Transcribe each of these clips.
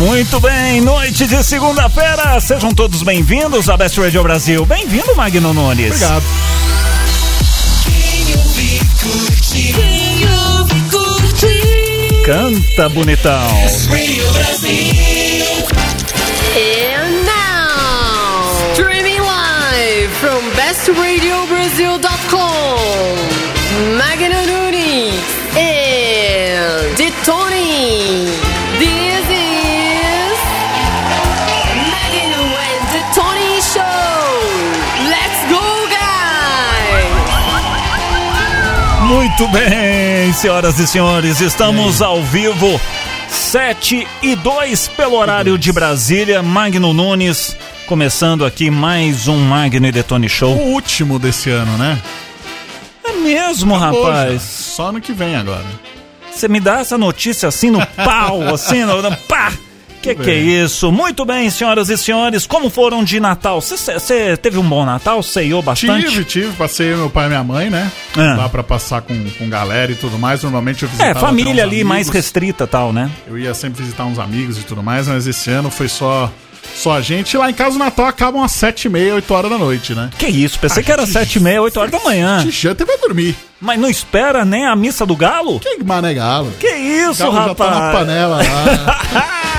Muito bem, noite de segunda-feira. Sejam todos bem-vindos à Best Radio Brasil. Bem-vindo, Magno Nunes. Obrigado. Canta, bonitão. And now, streaming live from bestradiobrasil.com, Muito bem, senhoras e senhores, estamos ao vivo, 7 e 2 pelo horário de Brasília. Magno Nunes, começando aqui mais um Magno e Detone Show. O último desse ano, né? É mesmo, Acabou já. rapaz. Só ano que vem agora. Você me dá essa notícia assim no pau, assim, no, no pá. Que que é isso? Muito bem, senhoras e senhores, como foram de Natal? Você teve um bom Natal? Ceiou bastante? Tive, tive. Passei meu pai e minha mãe, né? Ah. Lá pra passar com, com galera e tudo mais. Normalmente eu É, visitava família até uns ali mais amigos. restrita tal, né? Eu ia sempre visitar uns amigos e tudo mais, mas esse ano foi só, só a gente. Lá em casa o Natal acaba às sete e meia, oito horas da noite, né? Que isso, pensei A que era gente- sete e meia, oito horas da manhã. Gente janta e vai dormir. Mas não espera nem a missa do galo? Que mané galo. Que isso, Galo já rapaz? tá na panela lá.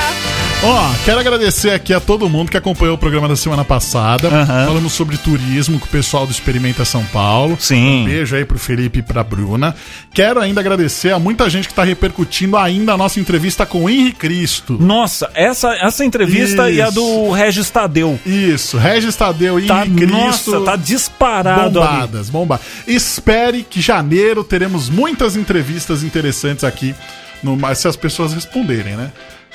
Ó, quero agradecer aqui a todo mundo que acompanhou o programa da semana passada. Aham. Falamos sobre turismo com o pessoal do Experimenta São Paulo. Sim. Um beijo aí pro Felipe e pra Bruna. Quero ainda agradecer a muita gente que tá repercutindo ainda a nossa entrevista com o Henri Cristo. Nossa, essa, essa entrevista e a Isso. do Regis Tadeu. Isso, Regis Tadeu e Tá, Henri Cristo. nossa, tá disparado ali. Bombadas, bombadas. Espere que janeiro teremos muitas entrevistas interessantes aqui. No, se as pessoas responderem, né?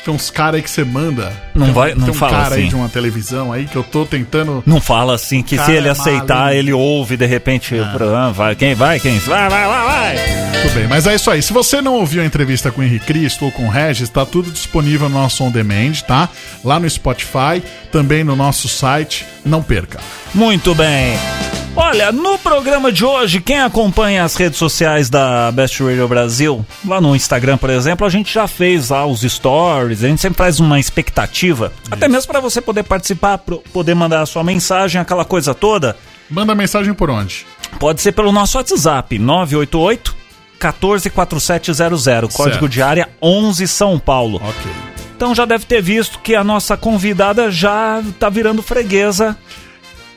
Tem uns caras aí que você manda. Não tem, vai- não tem um fala cara aí assim. de uma televisão aí que eu tô tentando. Não fala assim que se ele aceitar, maluco. ele ouve de repente o programa. Vai, quem vai, quem vai, vai, vai, vai. Tudo bem, mas é isso aí. Se você não ouviu a entrevista com o Henrique Cristo ou com o Regis, tá tudo disponível no nosso On Demand, tá? Lá no Spotify, também no nosso site. Não perca. Muito bem. Olha, no programa de hoje, quem acompanha as redes sociais da Best Radio Brasil, lá no Instagram, por exemplo, a gente já fez lá os stories, a gente sempre faz uma expectativa, até mesmo para você poder participar, poder mandar a sua mensagem, aquela coisa toda. Manda mensagem por onde? Pode ser pelo nosso WhatsApp, 988 144700, código Certo. de área 11 São Paulo. Ok. Então já deve ter visto que a nossa convidada já tá virando freguesa.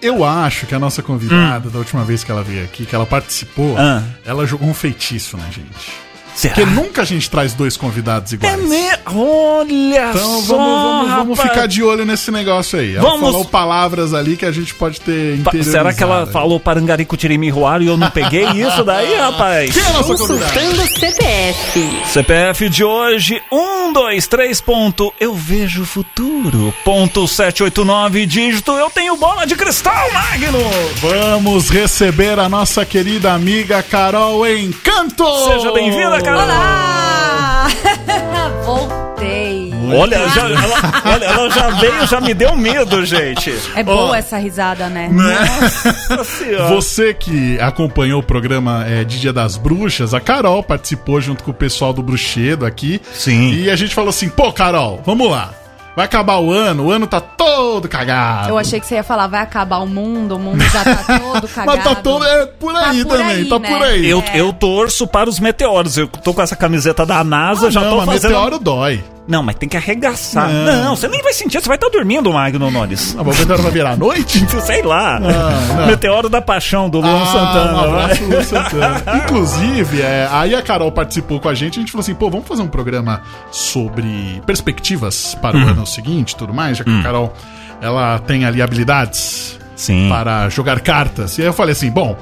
Eu acho que a nossa convidada, da última vez que ela veio aqui, que ela participou, Hum. Ah. ela jogou um feitiço na gente. Será? Porque nunca a gente traz dois convidados É iguais. me... Olha Então só, vamos, vamos, vamos ficar de olho nesse negócio aí. Ela Vamos- falou palavras ali que a gente pode ter Pa- Será que ela interiorizado. falou Parangarico Tirimiruara e eu não peguei isso daí, rapaz? Quem é? Consultando CPF. CPF de hoje, 123 ponto, eu vejo o futuro, ponto 789, dígito, eu tenho bola de cristal, Magno! Vamos receber a nossa querida amiga Carol Encanto! Seja bem-vinda, Carol! Olá! Voltei. Olha, já, ela, olha, ela já veio, já me deu medo, gente. É boa essa risada, né? Nossa senhora. Você que acompanhou o programa é, de Dia das Bruxas, a Carol participou junto com o pessoal do Bruxedo aqui. Sim. E a gente falou assim: pô, Carol, vamos lá. Vai acabar o ano, o ano tá todo cagado. Eu achei que você ia falar, vai acabar o mundo, o mundo já tá todo cagado. Mas tá todo. É por Tá aí por também, aí, tá né? por aí. Eu, eu torço para os meteoros. Eu tô com essa camiseta da NASA, Ah, já não, tô mas fazendo. meteoro dói. Não, mas tem que arregaçar. Não. Não, você nem vai sentir, você vai estar dormindo, Magno Nunes. Ah, mas o meteoro vai virar à noite? Sei lá. não. Meteoro da Paixão, do Luan Ah, Santana. Um abraço, Luan Santana. Inclusive, é, aí a Carol participou com a gente, a gente falou assim, pô, vamos fazer um programa sobre perspectivas para Uhum. o ano seguinte e tudo mais, já que Hum. a Carol, ela tem ali habilidades Sim. para jogar cartas. E aí eu falei assim, bom,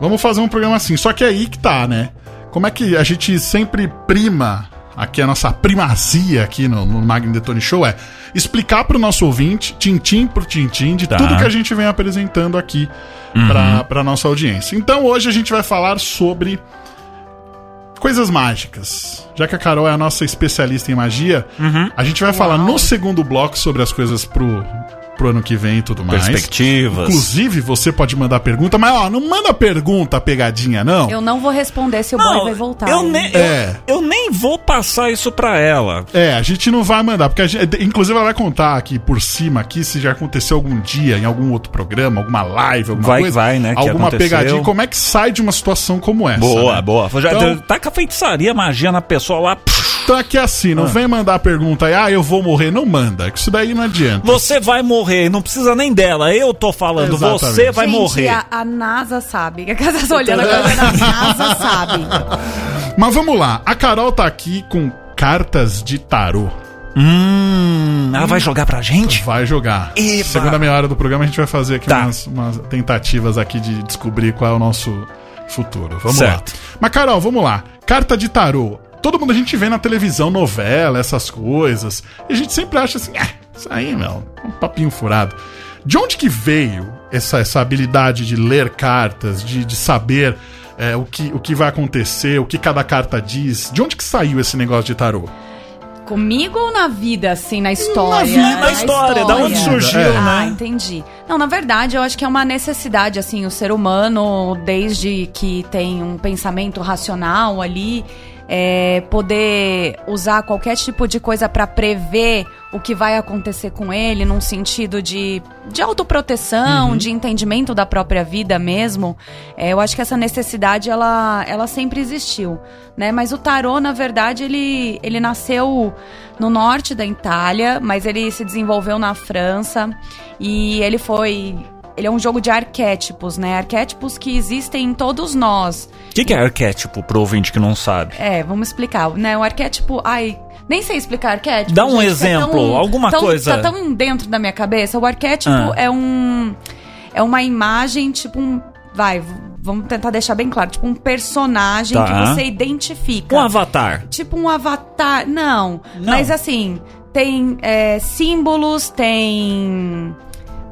vamos fazer um programa assim, só que é aí que tá, né? Como é que a gente sempre prima, aqui a nossa primazia aqui no, no Magno Detone Show é explicar pro nosso ouvinte, tintim por tintim, de Tá. tudo que a gente vem apresentando aqui pra, pra nossa audiência. Então hoje a gente vai falar sobre coisas mágicas. Já que a Carol é a nossa especialista em magia, a gente vai falar no segundo bloco sobre as coisas pro pro ano que vem e tudo mais. Perspectivas. Inclusive, você pode mandar pergunta, mas ó, não manda pergunta pegadinha, não. Eu não vou responder se o boy Não, vai voltar. eu, nem, É. eu, eu nem vou passar isso pra ela. É, a gente não vai mandar, porque a gente, inclusive ela vai contar aqui por cima aqui se já aconteceu algum dia em algum outro programa, alguma live, alguma Vai- coisa, vai, né, alguma pegadinha, como é que sai de uma situação como essa? Boa, né? boa. Já, Então- tá com a feitiçaria, magia na pessoa lá. pff, Então aqui é assim, Ah. não vem mandar pergunta aí, ah, eu vou morrer, não manda, que isso daí não adianta. Você vai morrer, não precisa nem dela. Eu tô falando, Exatamente. você vai Gente, morrer. A, a NASA sabe. Que a casa tá olhando a câmera, a NASA sabe. Mas vamos lá, a Carol tá aqui com cartas de tarô. Hum, ela vai jogar pra gente? Vai jogar. Eba. Segunda meia hora do programa a gente vai fazer aqui Tá. umas, umas tentativas aqui de descobrir qual é o nosso futuro. Vamos Certo. lá. Mas, Carol, vamos lá. Carta de tarô. Todo mundo a gente vê na televisão, novela, essas coisas. E a gente sempre acha assim, ah, isso aí, meu, é um papinho furado. De onde que veio essa, essa habilidade de ler cartas, de, de saber é, o, que, o que vai acontecer, o que cada carta diz? De onde que saiu esse negócio de tarô? Comigo ou na vida, assim, na história? vida, na história, da onde surgiu, É. Ah, né? entendi. Não, na verdade, eu acho que é uma necessidade, assim, o ser humano, desde que tem um pensamento racional ali, é, poder usar qualquer tipo de coisa para prever o que vai acontecer com ele, num sentido de, de autoproteção, de entendimento da própria vida mesmo. É, eu acho que essa necessidade, ela, ela sempre existiu, né? Mas o tarô, na verdade, ele, ele nasceu no norte da Itália, mas ele se desenvolveu na França e ele foi... Ele é um jogo de arquétipos, né? Arquétipos que existem em todos nós. O que, que é arquétipo pro ouvinte que não sabe? É, vamos explicar. Né, o arquétipo. Ai, nem sei explicar arquétipo. Dá um que é exemplo, alguma tão- coisa. Tá tão dentro da minha cabeça. O arquétipo Ah. é um. É uma imagem, tipo um. Vai, vamos tentar deixar bem claro. Tipo um personagem Tá. que você identifica. Um avatar. Tipo um avatar. Não. Não. Mas assim, tem é, símbolos, tem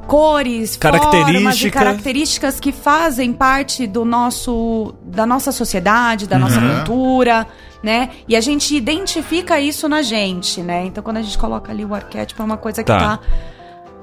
cores, formas e Característica. características que fazem parte do nosso da nossa sociedade, da nossa Uhum. cultura, né? E a gente identifica isso na gente, né? Então quando a gente coloca ali o arquétipo é uma coisa que Tá. tá,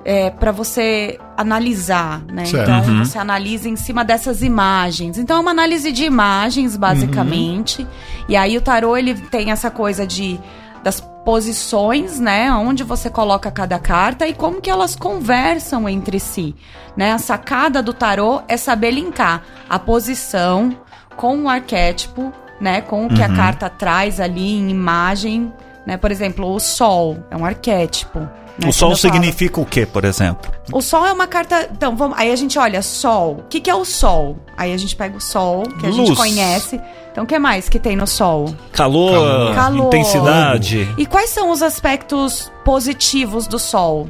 é, para você analisar, né? Certo. Então Uhum. você analisa em cima dessas imagens. Então é uma análise de imagens, basicamente. E aí o tarô ele tem essa coisa de das posições, né, onde você coloca cada carta e como que elas conversam entre si, né? A sacada do tarô é saber linkar a posição com o arquétipo, né, com o que a carta traz ali em imagem, né? Por exemplo, o sol é um arquétipo. Né? o sol significa o que, por exemplo? o sol é uma carta. Então, vamos, aí a gente olha sol. O que, que é o sol? Aí a gente pega o sol, que a Luz. gente conhece. Então, o que mais que tem no sol? Calor, Calor. intensidade. E quais são os aspectos positivos do sol?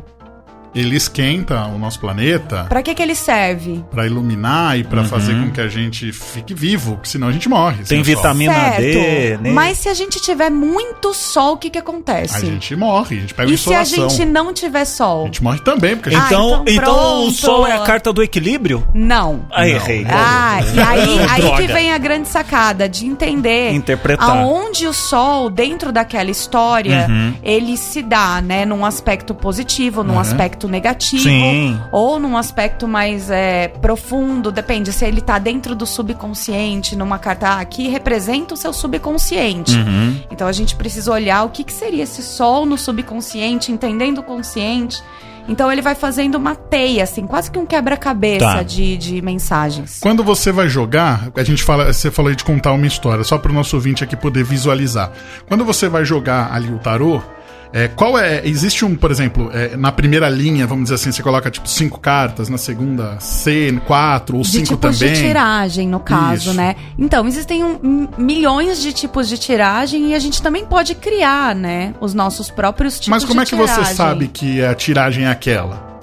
Ele esquenta o nosso planeta Pra que, que ele serve? pra iluminar e pra fazer com que a gente fique vivo, que senão a gente morre. Uhum. Tem vitamina D, né? Mas se a gente tiver muito sol, o que, que A acontece? gente morre, a gente pega E se a insolação. gente não tiver sol? A gente morre também, porque a gente... Ah, Então, então então, o sol é a carta do equilíbrio? Não. Ah, errei. Ah, e aí, aí que vem a grande sacada de entender Interpretar. aonde o sol, dentro daquela história, ele se dá, né? Num aspecto positivo, num Uhum. aspecto negativo. Sim. Ou num aspecto mais é, profundo, depende se ele tá dentro do subconsciente, numa carta ah, que representa o seu subconsciente. Uhum. Então a gente precisa olhar o que, que seria esse sol no subconsciente, entendendo o consciente. Então ele vai fazendo uma teia, assim, quase que um quebra-cabeça Tá. de, de mensagens. Quando você vai jogar, a gente fala, você falou aí de contar uma história, só para o nosso ouvinte aqui poder visualizar. Quando você vai jogar ali o tarô, é, qual é. Existe um, por exemplo, é, na primeira linha, vamos dizer assim, você coloca tipo cinco cartas, na segunda C, quatro ou De cinco tipos também. de tiragem, no caso, Isso. né? Então, existem um- milhões de tipos de tiragem e a gente também pode criar, né? Os nossos próprios tipos Mas como de é que você tiragem. sabe que a tiragem é aquela?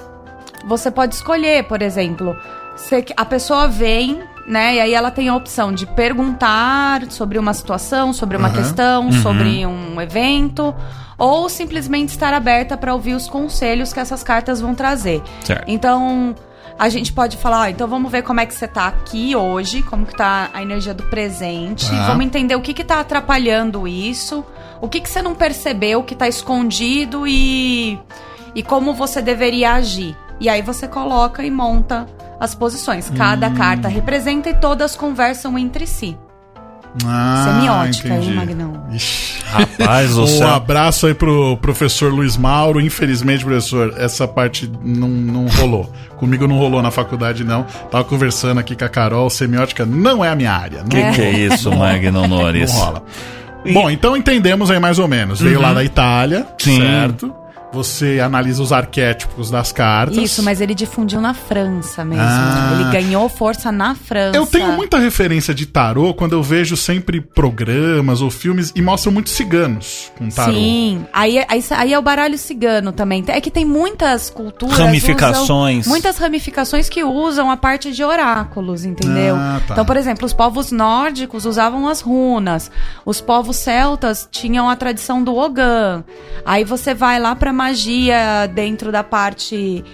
Você pode escolher, por exemplo, você- a pessoa vem, né? E aí ela tem a opção de perguntar sobre uma situação, sobre uma Aham. questão, sobre um evento, ou simplesmente estar aberta para ouvir os conselhos que essas cartas vão trazer. Certo. Então, a gente pode falar, ó, então vamos ver como é que você tá aqui hoje, como que tá a energia do presente, Tá. vamos entender o que que tá atrapalhando isso, o que que você não percebeu que tá escondido e e como você deveria agir, E aí você coloca e monta as posições. Cada Hum. carta representa e todas conversam entre si. Ah, Semiótica, hein, entendi. Magnão? Ixi. Rapaz Um céu. abraço aí pro professor Luiz Mauro. Infelizmente, professor, essa parte não, não rolou. Comigo não rolou na faculdade, não. Tava conversando aqui com a Carol. Semiótica não é a minha área. Não, Que que é isso, Magno não Nunes? rola. Bom, então entendemos aí mais ou menos. Veio lá da Itália, Uhum. Sim. certo? Você analisa os arquétipos das cartas. Isso, mas ele difundiu na França mesmo. Ah. Ele ganhou força na França. Eu tenho muita referência de tarô quando eu vejo sempre programas ou filmes e mostram muitos ciganos com tarô. Sim, aí, aí, aí é o baralho cigano também. É que tem muitas culturas. Ramificações. usam- muitas ramificações que usam a parte de oráculos, entendeu? Ah, tá. Então, por exemplo, os povos nórdicos usavam as runas. Os povos celtas tinham a tradição do Ogã. Aí você vai lá pra magia dentro da parte.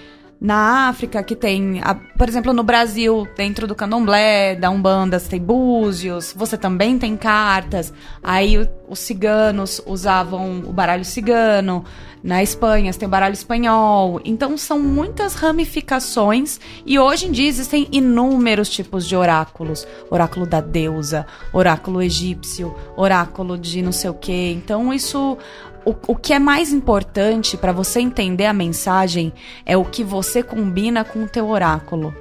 Na África, que tem, a- por exemplo, no Brasil, dentro do candomblé, da Umbanda, tem búzios, você também tem cartas. Aí o- os ciganos usavam o baralho cigano. Na Espanha, tem o baralho espanhol. Então, são muitas ramificações. E hoje em dia existem inúmeros tipos de oráculos: oráculo da deusa, oráculo egípcio, oráculo de não sei o quê. Então, isso. O, o que é mais importante para você entender a mensagem é o que você combina com o teu oráculo.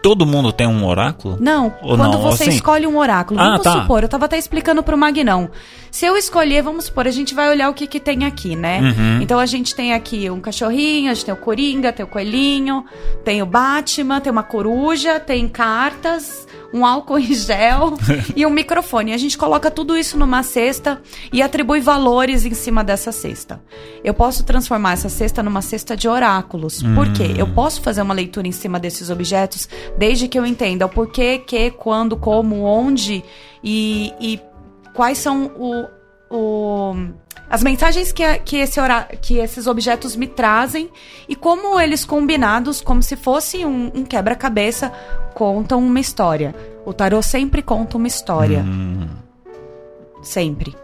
Todo mundo tem um oráculo? Não, Ou quando não, você assim- escolhe um oráculo, Ah, vamos tá. supor, eu tava até explicando pro Magnão. Se eu escolher, vamos supor, a gente vai olhar o que que tem aqui, né? Uhum. Então a gente tem aqui um cachorrinho, a gente tem o Coringa, tem o coelhinho, tem o Batman, tem uma coruja, tem cartas, um álcool em gel e um microfone. A gente coloca tudo isso numa cesta e atribui valores em cima dessa cesta. Eu posso transformar essa cesta numa cesta de oráculos. Por quê? Eu posso fazer uma leitura em cima desses objetos desde que eu entenda o porquê, que, quando, como, onde e, e quais são o, o- as mensagens que, a- que, esse ora- que esses objetos me trazem e como eles combinados, como se fosse um, um quebra-cabeça, contam uma história. O tarô sempre conta uma história. Sempre.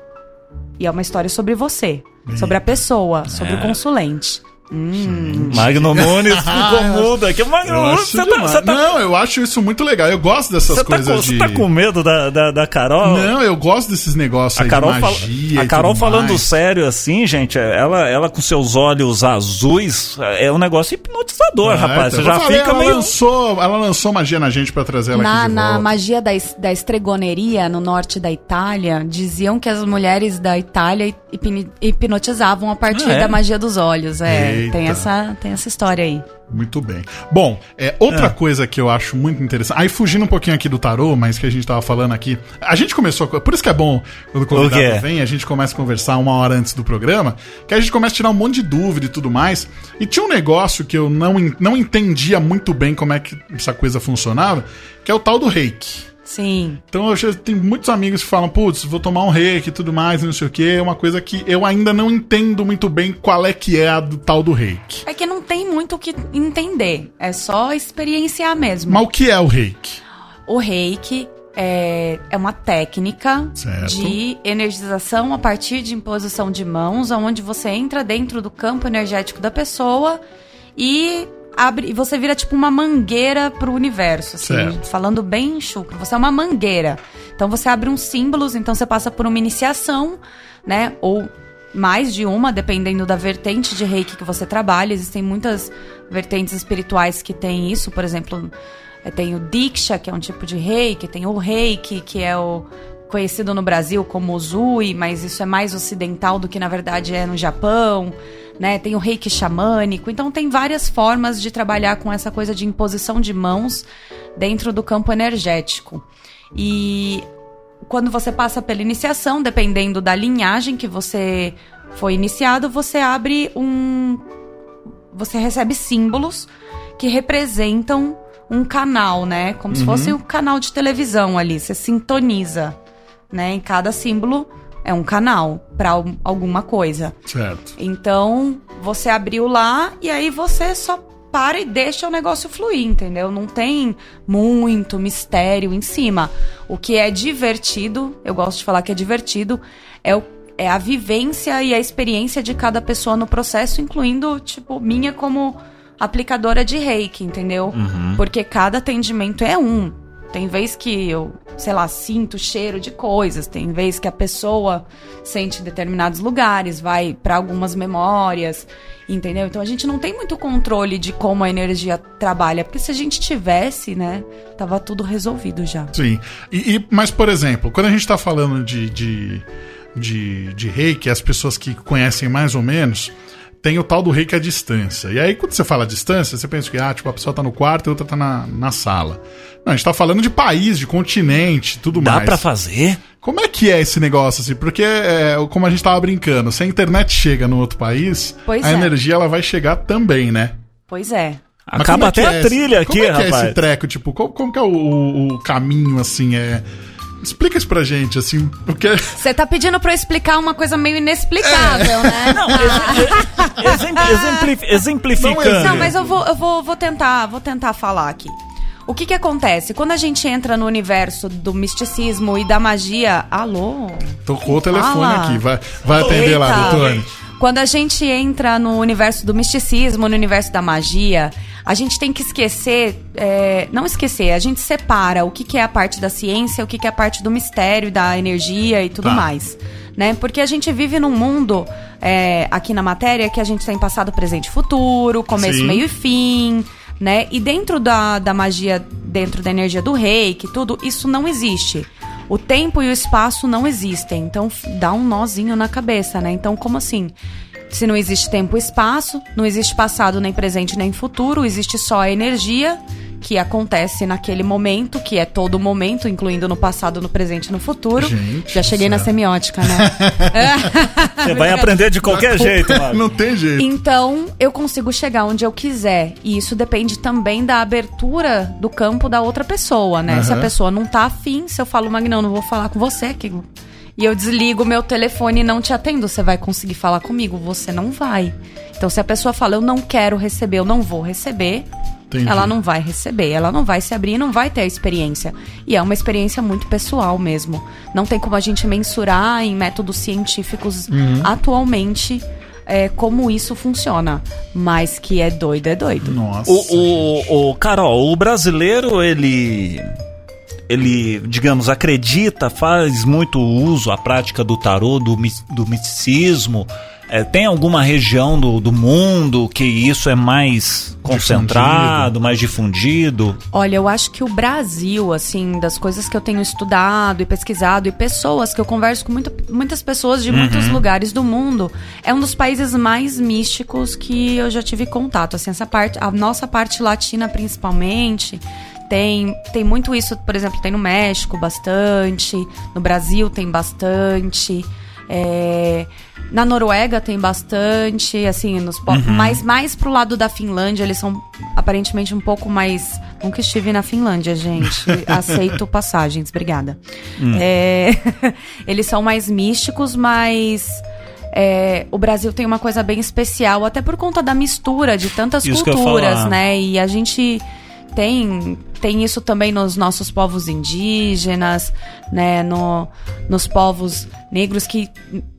E é uma história sobre você, sobre a pessoa, sobre o consulente. Hum. Magno Nunes ficou mudo aqui. Magno Nunes, acho você tá, você tá, Não, eu acho isso muito legal. Eu gosto dessas você tá coisas com, de. você tá com medo da, da, da Carol? Não, eu gosto desses negócios A aí Carol, de fala- magia. a e Carol falando mais. sério assim, gente, ela, ela com seus olhos azuis é um negócio hipnotizador, É, rapaz. Você já falei, fica ela meio. Lançou, ela lançou magia na gente pra trazer ela Na, aqui de na volta. magia da, es- da estregoneria no norte da Itália, diziam que as mulheres da Itália hipnotizavam a partir Ah, é? da magia dos olhos. É, Eita. tem essa, tem essa história aí. Muito bem. Bom, é, outra coisa que eu acho muito interessante. Aí fugindo um pouquinho aqui do tarô, mas que a gente tava falando aqui. A gente começou. a- Por isso que é bom quando o convidado vem, a gente começa a conversar uma hora antes do programa, que a gente começa a tirar um monte de dúvida e tudo mais. E tinha um negócio que eu não, não entendia muito bem como é que essa coisa funcionava, que é o tal do reiki. Sim. Então eu tenho muitos amigos que falam, putz, vou tomar um reiki e tudo mais, não sei o que. É uma coisa que eu ainda não entendo muito bem qual é que é a do tal do reiki. É que não tem muito o que entender. É só experienciar mesmo. Mas o que é o reiki? O reiki é, é uma técnica Certo. de energização a partir de imposição de mãos, onde você entra dentro do campo energético da pessoa e abre, e você vira tipo uma mangueira pro universo, assim, Certo. falando bem chucro. Você é uma mangueira. Então você abre uns símbolos, então você passa por uma iniciação, né? Ou mais de uma, dependendo da vertente de reiki que você trabalha. Existem muitas vertentes espirituais que têm isso, por exemplo, eh, tem o Diksha, que é um tipo de reiki, tem o reiki, que é o conhecido no Brasil como Zui, mas isso é mais ocidental do que na verdade é no Japão, né? Tem o reiki xamânico, então tem várias formas de trabalhar com essa coisa de imposição de mãos dentro do campo energético. E quando você passa pela iniciação, dependendo da linhagem que você foi iniciado, você abre um. Você recebe símbolos que representam um canal, né? Como se fosse um canal de televisão ali. Você sintoniza, né? Em cada símbolo é um canal para alguma coisa. Certo. Então, você abriu lá e aí você só para e deixa o negócio fluir, entendeu? Não tem muito mistério em cima. O que é divertido, eu gosto de falar que é divertido, é, o, é a vivência e a experiência de cada pessoa no processo, incluindo, tipo, minha como aplicadora de reiki, entendeu? Porque cada atendimento é um. Tem vez que eu, sei lá, sinto cheiro de coisas, tem vez que a pessoa sente determinados lugares, vai pra algumas memórias, entendeu? Então a gente não tem muito controle de como a energia trabalha, porque se a gente tivesse, né, tava tudo resolvido já. Sim. E, e- mas, por exemplo, quando a gente tá falando de, de, de, de reiki, as pessoas que conhecem mais ou menos, tem o tal do reiki à distância. E aí, quando você fala à distância, você pensa que, ah, tipo, a pessoa tá no quarto e a outra tá na, na sala. Não, a gente tá falando de país, de continente, tudo Dá mais. pra fazer? Como é que é esse negócio, assim? Porque, é, como a gente tava brincando, se a internet chega no outro país, Pois a é. energia ela vai chegar também, né? Pois é. Mas Acaba é que até é a esse- trilha aqui, como é que é rapaz. esse treco? Tipo, como, como que é o, o- o caminho, assim, é... Explica isso pra gente, assim, porque... Você tá pedindo pra eu explicar uma coisa meio inexplicável, né? Não, exempli- exempli- exemplificando. Não, Não, mas eu vou, eu vou, vou tentar, vou tentar falar aqui. O que que acontece? Quando a gente entra no universo do misticismo e da magia... Alô? Tocou o telefone Fala. aqui, vai, vai atender lá, Eita. doutor. Quando a gente entra no universo do misticismo, no universo da magia, a gente tem que esquecer, é, não esquecer, a gente separa o que, que é a parte da ciência, o que, que é a parte do mistério, da energia e tudo Tá. mais. Né? Porque a gente vive num mundo, é, aqui na matéria, que a gente tem passado, presente e futuro, começo, Sim. meio e fim, né? E dentro da, da magia, dentro da energia do reiki, tudo, isso não existe. O tempo e o espaço não existem. Então dá um nozinho na cabeça, né? Então, como assim? Se não existe tempo e espaço, não existe passado, nem presente, nem futuro, existe só a energia que acontece naquele momento, que é todo momento, incluindo no passado, no presente e no futuro. Gente Já cheguei na semiótica, né? Você vai aprender de qualquer jeito, mano. Não tem jeito. Então, eu consigo chegar onde eu quiser. E isso depende também da abertura do campo da outra pessoa, né? Se a pessoa não tá afim, se eu falo, Magnão, não vou falar com você aqui. E eu desligo meu telefone e não te atendo, você vai conseguir falar comigo? Você não vai. Então, se a pessoa fala, eu não quero receber, eu não vou receber, Entendi. ela não vai receber, ela não vai se abrir, não vai ter a experiência. E é uma experiência muito pessoal mesmo. Não tem como a gente mensurar em métodos científicos Uhum. atualmente é, como isso funciona. Mas que é doido, é doido. Nossa. O, o, o Carol, o brasileiro, ele. Ele, digamos, acredita, faz muito uso, a prática do tarô, do, do misticismo. É, tem alguma região do, do mundo que isso é mais concentrado, mais difundido? Olha, eu acho que o Brasil, assim, das coisas que eu tenho estudado e pesquisado, e pessoas que eu converso com muito- muitas pessoas de muitos lugares do mundo, é um dos países mais místicos que eu já tive contato. Assim, essa parte, a nossa parte latina principalmente. Tem, tem muito isso, por exemplo, tem no México bastante, no Brasil tem bastante. É, na Noruega tem bastante, assim, nos po- mas mais pro lado da Finlândia, eles são aparentemente um pouco mais. Nunca estive na Finlândia, gente. Aceito passagens, obrigada. É, eles são mais místicos, mas. é, o Brasil tem uma coisa bem especial, até por conta da mistura de tantas Isso culturas, né? E a gente tem, tem isso também nos nossos povos indígenas, né? No, nos povos negros que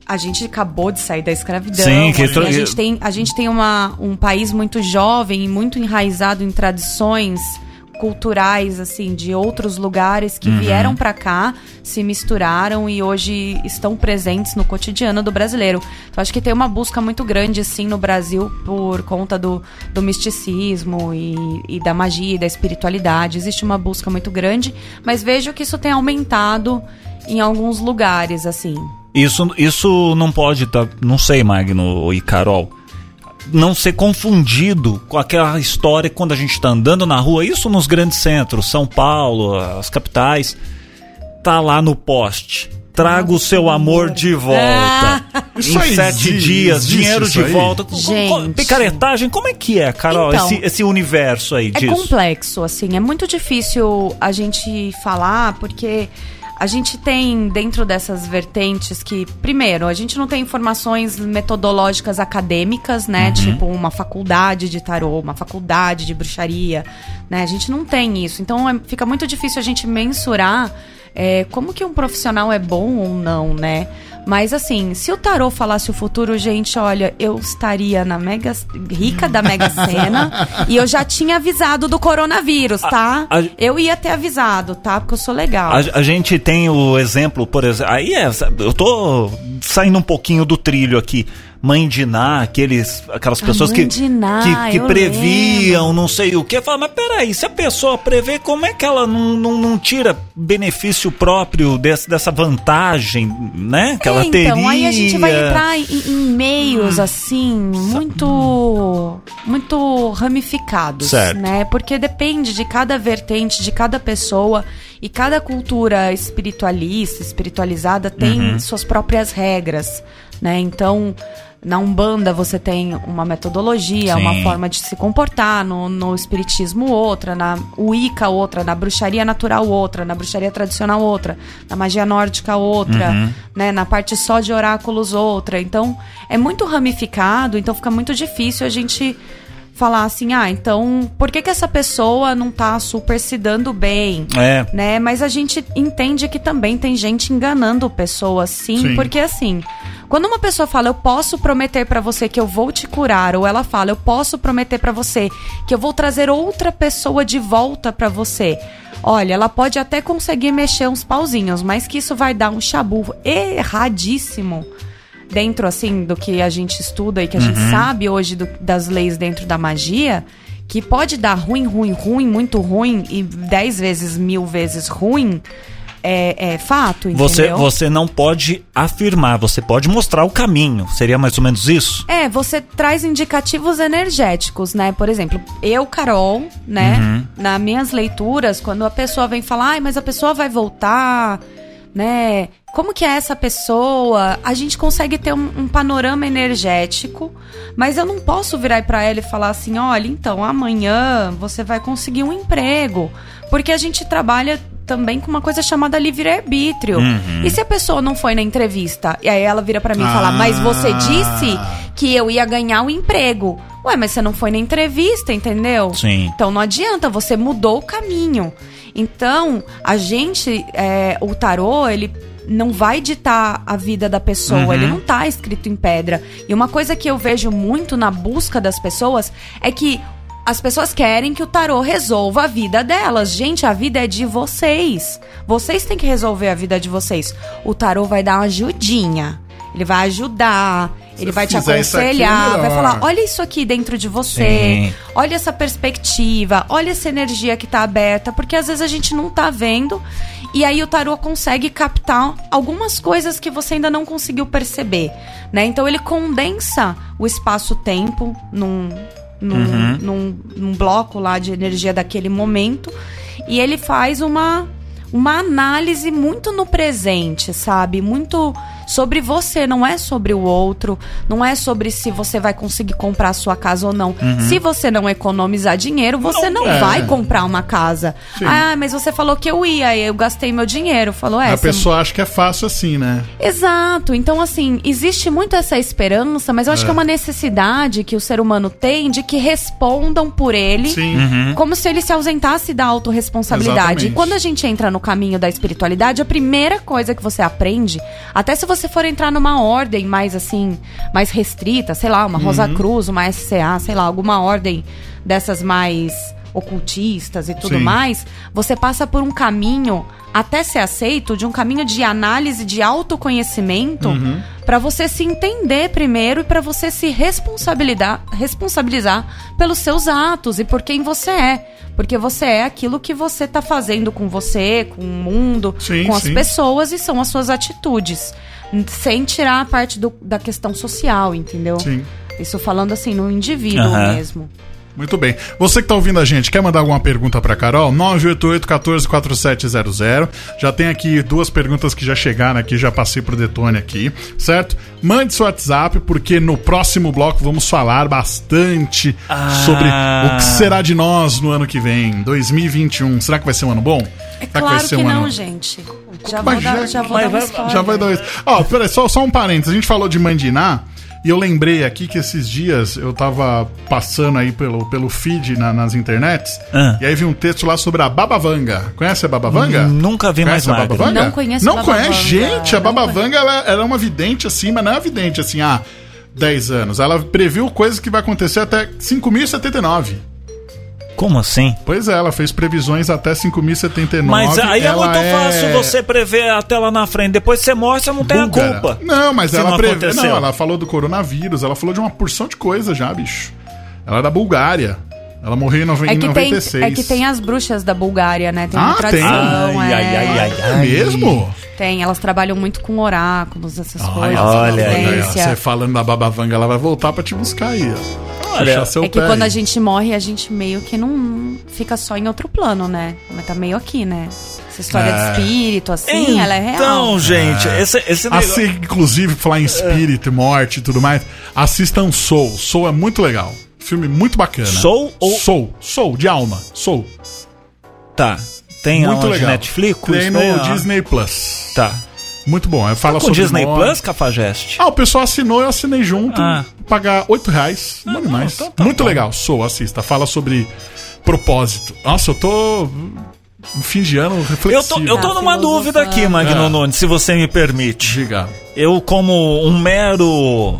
a gente acabou de sair da escravidão. Sim, que assim, a gente tem, a gente tem uma, um país muito jovem e muito enraizado em tradições culturais assim de outros lugares que vieram pra cá, se misturaram e hoje estão presentes no cotidiano do brasileiro. Então acho que tem uma busca muito grande assim no Brasil por conta do, do misticismo e, e da magia e da espiritualidade. Existe uma busca muito grande, mas vejo que isso tem aumentado em alguns lugares assim. Isso, isso não pode, tá, não sei, Magno e Carol, não ser confundido com aquela história quando a gente tá andando na rua, isso nos grandes centros, São Paulo, as capitais, tá lá no poste. Traga o seu amor de volta. Isso em sete existe- dias, existe dinheiro isso de aí? volta. Gente. Picaretagem, como é que é, Carol, Então, esse, esse universo aí É disso? complexo, assim, é muito difícil a gente falar, porque a gente tem dentro dessas vertentes que, primeiro, a gente não tem informações metodológicas acadêmicas, né? Tipo uma faculdade de tarô, uma faculdade de bruxaria, né? A gente não tem isso. Então é- fica muito difícil a gente mensurar é, como que um profissional é bom ou não, né? Mas assim, se o tarô falasse o futuro, gente, olha, eu estaria na mega rica da Mega Sena e eu já tinha avisado do coronavírus, tá? a- Eu ia ter avisado, tá? Porque eu sou legal. A, a gente tem o exemplo, por exemplo. Aí é, eu tô saindo um pouquinho do trilho aqui. Mãe de Ná, aqueles, aquelas pessoas que, que, que previam, não sei o que. Fala, mas peraí, se a pessoa prevê, como é que ela não, não, não tira benefício próprio desse, dessa vantagem, né? Que É, ela teria. Então, aí a gente vai entrar em, em meios assim, muito muito ramificados, Certo. né? Porque depende de cada vertente, de cada pessoa e cada cultura espiritualista, espiritualizada tem Uhum. suas próprias regras, né? Então, na Umbanda você tem uma metodologia, Sim. uma forma de se comportar, no, no espiritismo outra, na Wicca outra, na bruxaria natural outra, na bruxaria tradicional outra, na magia nórdica outra, Uhum. né, na parte só de oráculos outra. Então, é muito ramificado, então fica muito difícil a gente falar assim, ah, então, por que que essa pessoa não tá super se dando bem? É. né? Mas a gente entende que também tem gente enganando pessoas, sim, Sim. porque assim, quando uma pessoa fala eu posso prometer pra você que eu vou te curar, ou ela fala eu posso prometer pra você que eu vou trazer outra pessoa de volta pra você. Olha, ela pode até conseguir mexer uns pauzinhos, mas que isso vai dar um chabu erradíssimo dentro assim do que a gente estuda e que a gente sabe hoje do- das leis dentro da magia, que pode dar ruim, ruim, ruim, muito ruim e dez vezes, mil vezes ruim, é, é fato, entendeu? Você, você não pode afirmar, você pode mostrar o caminho. Seria mais ou menos isso? É, você traz indicativos energéticos, né? Por exemplo, eu, Carol, né? Uhum. Nas minhas leituras, quando a pessoa vem falar, ai, mas a pessoa vai voltar, né? Como que é essa pessoa? A gente consegue ter um, um panorama energético, mas eu não posso virar pra ela e falar assim, olha, então amanhã você vai conseguir um emprego, porque a gente trabalha também com uma coisa chamada livre-arbítrio. E se a pessoa não foi na entrevista, e aí ela vira pra mim e fala, mas você Ah. disse que eu ia ganhar o emprego. Ué, mas você não foi na entrevista, entendeu? Sim. Então não adianta, você mudou o caminho. Então, a gente, é, o tarô, ele não vai ditar a vida da pessoa, Uhum. ele não tá escrito em pedra. E uma coisa que eu vejo muito na busca das pessoas é que as pessoas querem que o tarô resolva a vida delas. Gente, a vida é de vocês. Vocês têm que resolver a vida de vocês. O tarô vai dar uma ajudinha. Ele vai ajudar, ele vai te isso aqui, aconselhar, vai falar: olha isso aqui dentro de você, Sim. olha essa perspectiva, olha essa energia que tá aberta, porque às vezes a gente não tá vendo. E aí o tarô consegue captar algumas coisas que você ainda não conseguiu perceber, né? Então ele condensa o espaço-tempo num, num, num, num bloco lá de energia daquele momento e ele faz uma uma análise muito no presente, sabe? Muito sobre você, não é sobre o outro, não é sobre se você vai conseguir comprar a sua casa ou não. Se você não economizar dinheiro, você não, é. vai comprar uma casa. Sim. Ah, mas você falou que eu ia, eu gastei meu dinheiro. Falou, é, a pessoa acha que é fácil assim, né? Exato. Então, assim, existe muito essa esperança, mas eu acho É. que é uma necessidade que o ser humano tem de que respondam por ele. Sim. Como se ele se ausentasse da autorresponsabilidade. Exatamente. E quando a gente entra no caminho da espiritualidade, a primeira coisa que você aprende, até se você for entrar numa ordem mais assim, mais restrita, sei lá, uma Rosa Uhum. Cruz, uma SCA, sei lá, alguma ordem dessas mais ocultistas e tudo Sim. mais, você passa por um caminho até ser aceito de um caminho de análise de autoconhecimento Uhum. pra você se entender primeiro e pra você se responsabilizar, responsabilizar pelos seus atos e por quem você é. Porque você é aquilo que você tá fazendo com você, com o mundo, Sim, com as sim. pessoas e são as suas atitudes. Sem tirar a parte do- da questão social, entendeu? Sim. Isso falando assim, no indivíduo mesmo. Muito bem. Você que tá ouvindo a gente, quer mandar alguma pergunta pra Carol? 988-144700. Já tem aqui duas perguntas que já chegaram aqui, já passei pro Detone aqui, certo? Mande seu WhatsApp, porque no próximo bloco vamos falar bastante Ah. sobre o que será de nós no ano que vem, 2021. Será que vai ser um ano bom? É Será claro vai ser que um não, ano- gente. Já Mas vou dar, já- já vou mas dar um vai- spoiler. Já vai dar isso. Ó, peraí, só, só um parênteses. A gente falou de Mandiná. E eu lembrei aqui que esses dias eu tava passando aí pelo, pelo feed na- nas internets. Ah. E aí vi um texto lá sobre a Babavanga. Conhece a Babavanga? Nunca vi mais Conhece a Magno. Babavanga? Não conheço Não a conhece? Babavanga. Gente, a Não Babavanga ela, ela é uma vidente assim, mas não é vidente assim, há 10 anos. Ela previu coisas que vai acontecer até 5.079. Como assim? Pois é, ela fez previsões até 5.079. Mas aí é Ela muito fácil você prever até lá na frente. Depois você morre, você não tem a culpa. Não, mas ela não prevê. aconteceu. Não, ela falou do coronavírus, ela falou de uma porção de coisa já, bicho. Ela é da Bulgária. Ela morreu em, nove- É que, tem, 96. é que tem as bruxas da Bulgária, né? Tem Ah, uma tem? tradição. Ai, é. ai, ai, ai, É ai. mesmo? Tem, elas trabalham muito com oráculos, essas coisas. olha aí, vidência. Você falando da Babavanga, ela vai voltar pra te buscar aí, ó. Olha, Puxar seu É que pé quando a gente morre, a gente meio que não fica só em outro plano, né? Mas tá meio aqui, né? Essa história É. de espírito, assim, ela é real. Então, gente, esse, esse negócio... Assim, inclusive, falar em espírito, morte e tudo mais, assistam Soul. Soul é muito legal. Filme muito bacana. Soul ou- Soul. Soul, de alma. Soul. Tá. Tem muito aonde? legal. Netflix? Tem no. Disney Plus. Tá. Muito bom. É, fala Com sobre Disney morte. Plus, Cafajeste? Ah, o pessoal assinou, eu assinei junto. Ah. Pagar 8 reais. Bom demais. então tá Muito bom. legal. Soul, assista. Fala sobre propósito. Nossa, eu tô. Fim de ano Eu reflexivo. tô, eu tô Tá numa filosofando. dúvida aqui, Magno Ah. Nunes, se você me permite. Diga. Eu, como um mero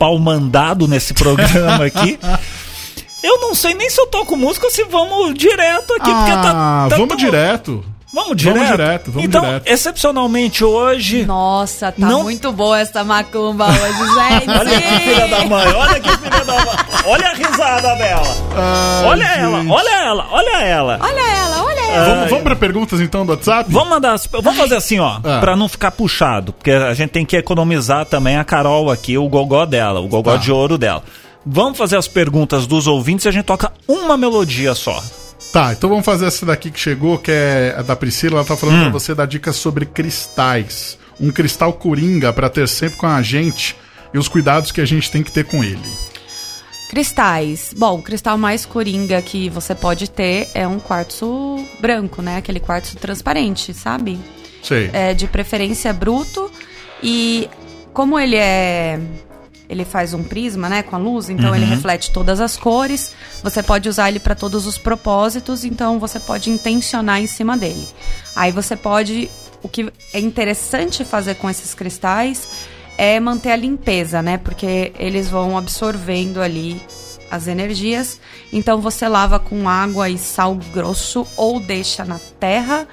pau mandado nesse programa aqui, eu não sei nem se eu toco música ou se vamos direto aqui, porque tá. ah, tá vamos tão- direto. Vamos direto. Vamos direto, vamos então, direto. excepcionalmente hoje. Nossa, tá Não- muito boa essa macumba hoje, gente. Olha que filha da mãe, olha que filha da mãe. Olha a risada dela. Ai, Olha ela, gente. olha ela, olha ela. Olha ela, olha ela. Vamos, vamos pra perguntas então do WhatsApp? Vamos mandar, as- vamos fazer assim, ó, Ah. pra não ficar puxado, porque a gente tem que economizar também a Carol aqui, o gogó dela, o gogó Tá. de ouro dela. Vamos fazer as perguntas dos ouvintes e a gente toca uma melodia só. Tá, então vamos fazer essa daqui que chegou, que é a da Priscila. Ela tá falando Hum. pra você dar dicas sobre cristais. Um cristal coringa pra ter sempre com a gente e os cuidados que a gente tem que ter com ele. Cristais. Bom, o cristal mais coringa que você pode ter é um quartzo branco, né? Aquele quartzo transparente, sabe? Sei. É de preferência bruto e como ele é ele faz um prisma, né, com a luz, então ele reflete todas as cores. Você pode usar ele para todos os propósitos, então você pode intencionar em cima dele. Aí você pode o que é interessante fazer com esses cristais é manter a limpeza, né? Porque eles vão absorvendo ali as energias. Então você lava com água e sal grosso ou deixa na terra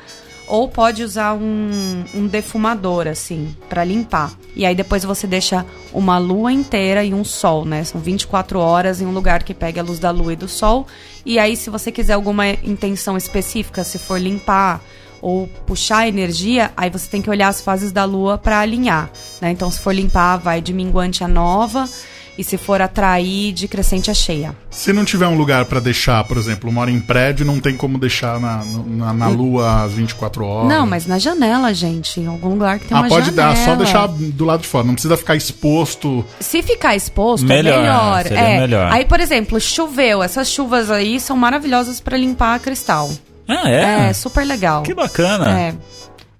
ou pode usar um, um defumador, assim, pra limpar. E aí depois você deixa uma lua inteira e um sol, né? São 24 horas em um lugar que pegue a luz da lua e do sol. E aí, se você quiser alguma intenção específica, se for limpar ou puxar energia, aí você tem que olhar as fases da lua pra alinhar, né? Então, se for limpar, vai de minguante a nova. E se for atrair, de crescente a cheia. Se não tiver um lugar pra deixar, por exemplo, mora em prédio, não tem como deixar na, na, na lua às 24 horas. Não, mas na janela, gente. Em algum lugar que tem Ah, uma pode janela. dar, só deixar do lado de fora, não precisa ficar exposto. Se ficar exposto, Melhor, é melhor. seria é. melhor. Aí, por exemplo, choveu. Essas chuvas aí são maravilhosas pra limpar cristal. Ah, é? É, super legal. Que bacana. É.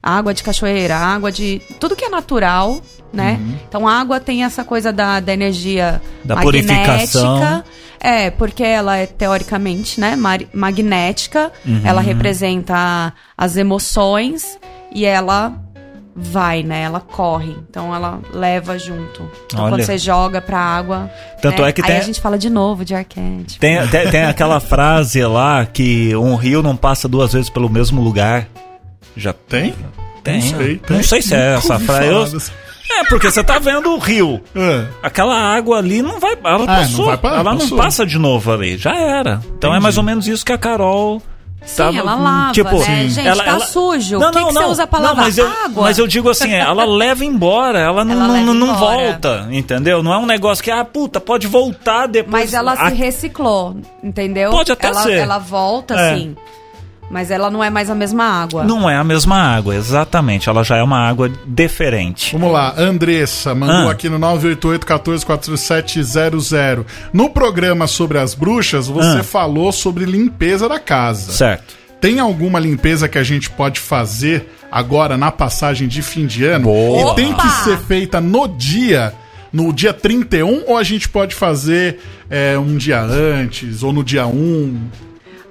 Água de cachoeira, água de. Tudo que é natural, né? Então a água tem essa coisa da, da energia Uhum. Da magnética. purificação. É, porque ela é teoricamente, né, magnética. Uhum. Ela representa as emoções e ela vai, né? Ela corre. Então ela leva junto. Então Olha. quando você joga pra água. Tanto né, é que aí tem- a gente fala de novo de arquétipo. Tem, tem, tem aquela frase lá que um rio não passa duas vezes pelo mesmo lugar. Já Tem? tem. Não sei, tem. Não sei se é Nunca essa frase. Eu-. É, porque você tá vendo o rio. É. Aquela água ali não vai. Ela não passou. vai pra- ela passou. não passa de novo ali. Já era. Então é Entendi. mais ou menos isso que a Carol. Sim, tava- ela lava, tipo, né? Sim. Gente, ela- tá ela- sujo. Não, o que, não, que não. você usa pra Não, mas eu, Água. Mas eu digo assim, ela leva embora, ela não, Ela não, não, não embora. volta, entendeu? Não é um negócio que, ah, puta, pode voltar depois. Mas ela Ah, se reciclou, entendeu? Pode até ela, ser. Ela volta, É. sim. Mas ela não é mais a mesma água. Não é a mesma água, exatamente. Ela já é uma água diferente. Vamos lá, Andressa mandou Ah. aqui no 988-144700. No programa sobre as bruxas, você Ah. falou sobre limpeza da casa. Certo. Tem alguma limpeza que a gente pode fazer agora na passagem de fim de ano? Boa. E tem que ser feita no dia no dia 31 ou a gente pode fazer é, um dia antes ou no dia 1?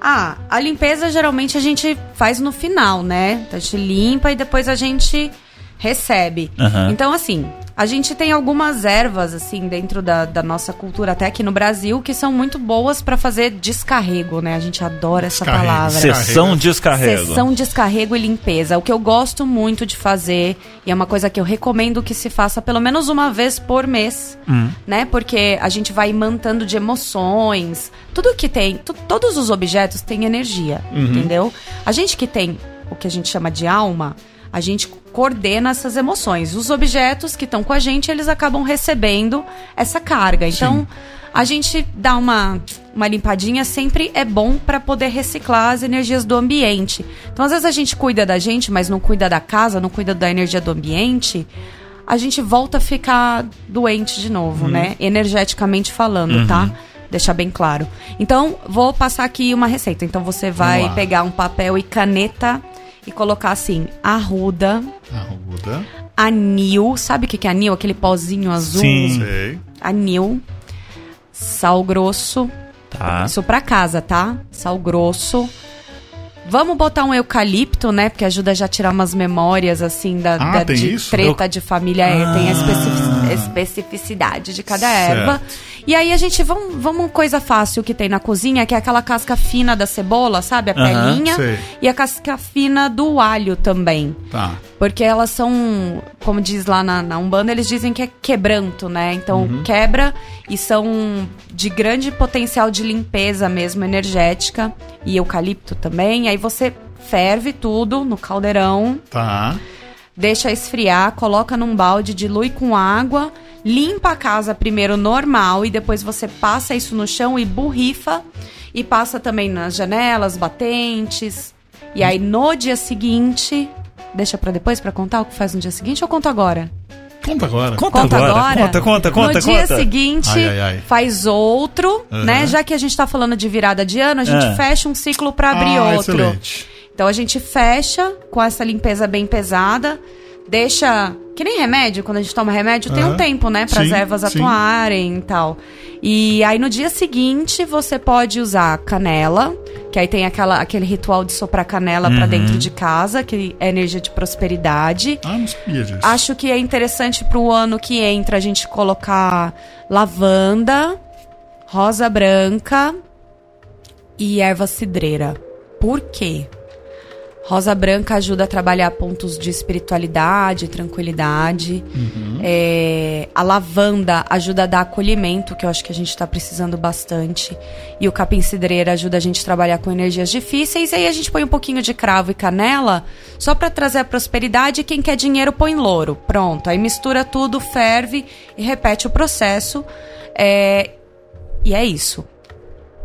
Ah, a limpeza geralmente a gente faz no final, né? A gente limpa e depois a gente recebe. Aham. Então, assim, a gente tem algumas ervas, assim, dentro da, da nossa cultura, até aqui no Brasil, que são muito boas pra fazer descarrego, né? A gente adora essa Descarrego. palavra. Sessão descarrego. Sessão descarrego e limpeza. O que eu gosto muito de fazer, e é uma coisa que eu recomendo que se faça pelo menos uma vez por mês, né? Porque a gente vai imantando de emoções. Tudo que tem, todos os objetos têm energia, entendeu? A gente que tem o que a gente chama de alma, a gente coordena essas emoções. Os objetos que estão com a gente, eles acabam recebendo essa carga. Então, a gente dá uma, uma limpadinha sempre é bom para poder reciclar as energias do ambiente. Então, às vezes a gente cuida da gente, mas não cuida da casa, não cuida da energia do ambiente. A gente volta a ficar doente de novo, né? Energeticamente falando, tá? Deixar bem claro. Então, vou passar aqui uma receita. Então, você vai pegar um papel e caneta e colocar assim: arruda, Arruda. anil. Sabe o que que é anil? Aquele pozinho azul. Sim. Sei. Anil, sal grosso. Tá. Isso pra casa, tá? Sal grosso. Vamos botar um eucalipto, né? Porque ajuda já a tirar umas memórias, assim, da, Ah, da- tem de isso? treta de família. é, tem a especific- especificidade de cada Certo. erva. E aí a gente, vamos, vamos coisa fácil que tem na cozinha, que é aquela casca fina da cebola, sabe? A Aham, pelinha. sei. E a casca fina do alho também. Tá. Porque elas são, como diz lá na, na Umbanda, eles dizem que é quebranto, né? Então Uhum. quebra e são de grande potencial de limpeza mesmo, energética. E eucalipto também. Aí você ferve tudo no caldeirão, Tá. deixa esfriar, coloca num balde, dilui com água, limpa a casa primeiro normal e depois você passa isso no chão e borrifa e passa também nas janelas, batentes. E aí no dia seguinte, deixa pra depois pra contar o que faz no dia seguinte ou conto agora? Conta agora. Conta, Conta agora. agora. Conta, conta, conta, no dia conta. seguinte, Ai, ai, ai. faz outro, Aham. né? Já que a gente tá falando de virada de ano, a gente É. fecha um ciclo pra abrir ah, outro. Excelente. Então a gente fecha com essa limpeza bem pesada, deixa. Que nem remédio, quando a gente toma remédio, tem Aham. um tempo, né? Para as ervas sim. atuarem e tal. E aí no dia seguinte você pode usar canela, que aí tem aquela, aquele ritual de soprar canela pra dentro de casa, que é energia de prosperidade. Ah, não sabia disso. Acho que é interessante pro ano que entra a gente colocar lavanda, rosa branca e erva cidreira. Por quê? Rosa branca ajuda a trabalhar pontos de espiritualidade, tranquilidade. É, a lavanda ajuda a dar acolhimento, que eu acho que a gente está precisando bastante. E o capim cidreira ajuda a gente a trabalhar com energias difíceis. E aí a gente põe um pouquinho de cravo e canela, só para trazer a prosperidade. E quem quer dinheiro põe louro. Pronto. Aí mistura tudo, ferve e repete o processo. É, e é isso.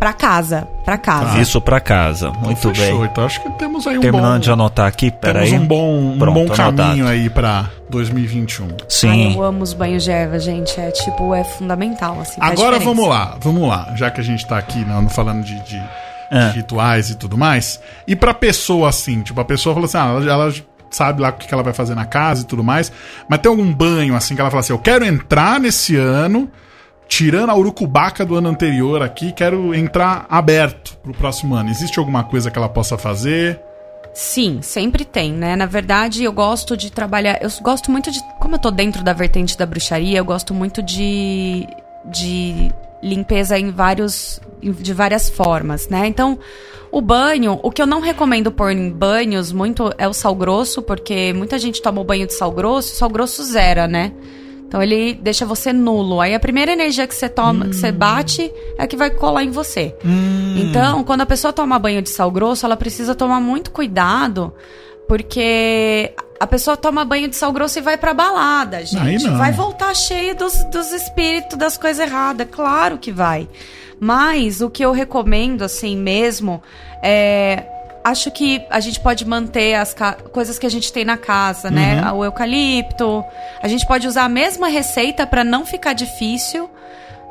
Pra casa. Pra casa. Isso pra casa. Muito Então, Fechou. bem. Então acho que temos aí um Terminando bom... de anotar aqui, Temos peraí. um bom, um Pronto, bom caminho anotado. aí pra 2021. Ai, Sim. eu amo os banhos de erva, gente. É tipo, é fundamental, assim. Agora vamos lá, vamos lá. Já que a gente tá aqui né, falando de, de- É. de rituais e tudo mais. E pra pessoa assim, tipo, a pessoa fala assim, ah, ela, ela sabe lá o que que ela vai fazer na casa e tudo mais. Mas tem algum banho assim que ela fala assim, eu quero entrar nesse ano, tirando a urucubaca do ano anterior aqui, quero entrar aberto pro próximo ano. Existe alguma coisa que ela possa fazer? Sim, sempre tem, né? Na verdade, eu gosto de trabalhar. Eu gosto muito de. Como eu tô dentro da vertente da bruxaria, eu gosto muito de. de limpeza em vários. de várias formas, né? Então, o banho, o que eu não recomendo pôr em banhos muito é o sal grosso, porque muita gente toma o banho de sal grosso, sal grosso zera, né? Então ele deixa você nulo. Aí a primeira energia que você toma, que você bate, é a que vai colar em você. Então, quando a pessoa toma banho de sal grosso, ela precisa tomar muito cuidado, porque a pessoa toma banho de sal grosso e vai pra balada, gente. Vai voltar cheio dos, dos espíritos, das coisas erradas. Claro que vai. Mas o que eu recomendo, assim mesmo, é. Acho que a gente pode manter as coisas que a gente tem na casa, né? O eucalipto. A gente pode usar a mesma receita pra não ficar difícil,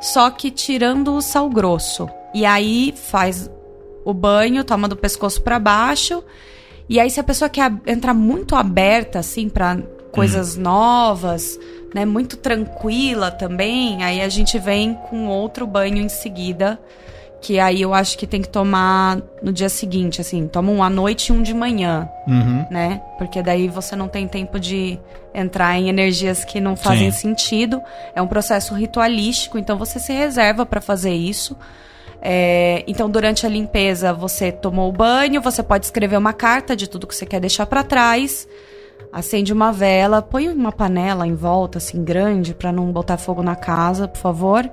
só que tirando o sal grosso. E aí faz o banho, toma do pescoço pra baixo. E aí se a pessoa quer entrar muito aberta assim pra coisas novas, né, muito tranquila também, aí a gente vem com outro banho em seguida, que aí eu acho que tem que tomar no dia seguinte, assim, toma um à noite e um de manhã, Uhum. né? Porque daí você não tem tempo de entrar em energias que não fazem Sim. sentido. É um processo ritualístico, então você se reserva para fazer isso. É, então, durante a limpeza, você tomou o banho, você pode escrever uma carta de tudo que você quer deixar para trás. Acende uma vela, põe uma panela em volta, assim, grande, para não botar fogo na casa, por favor.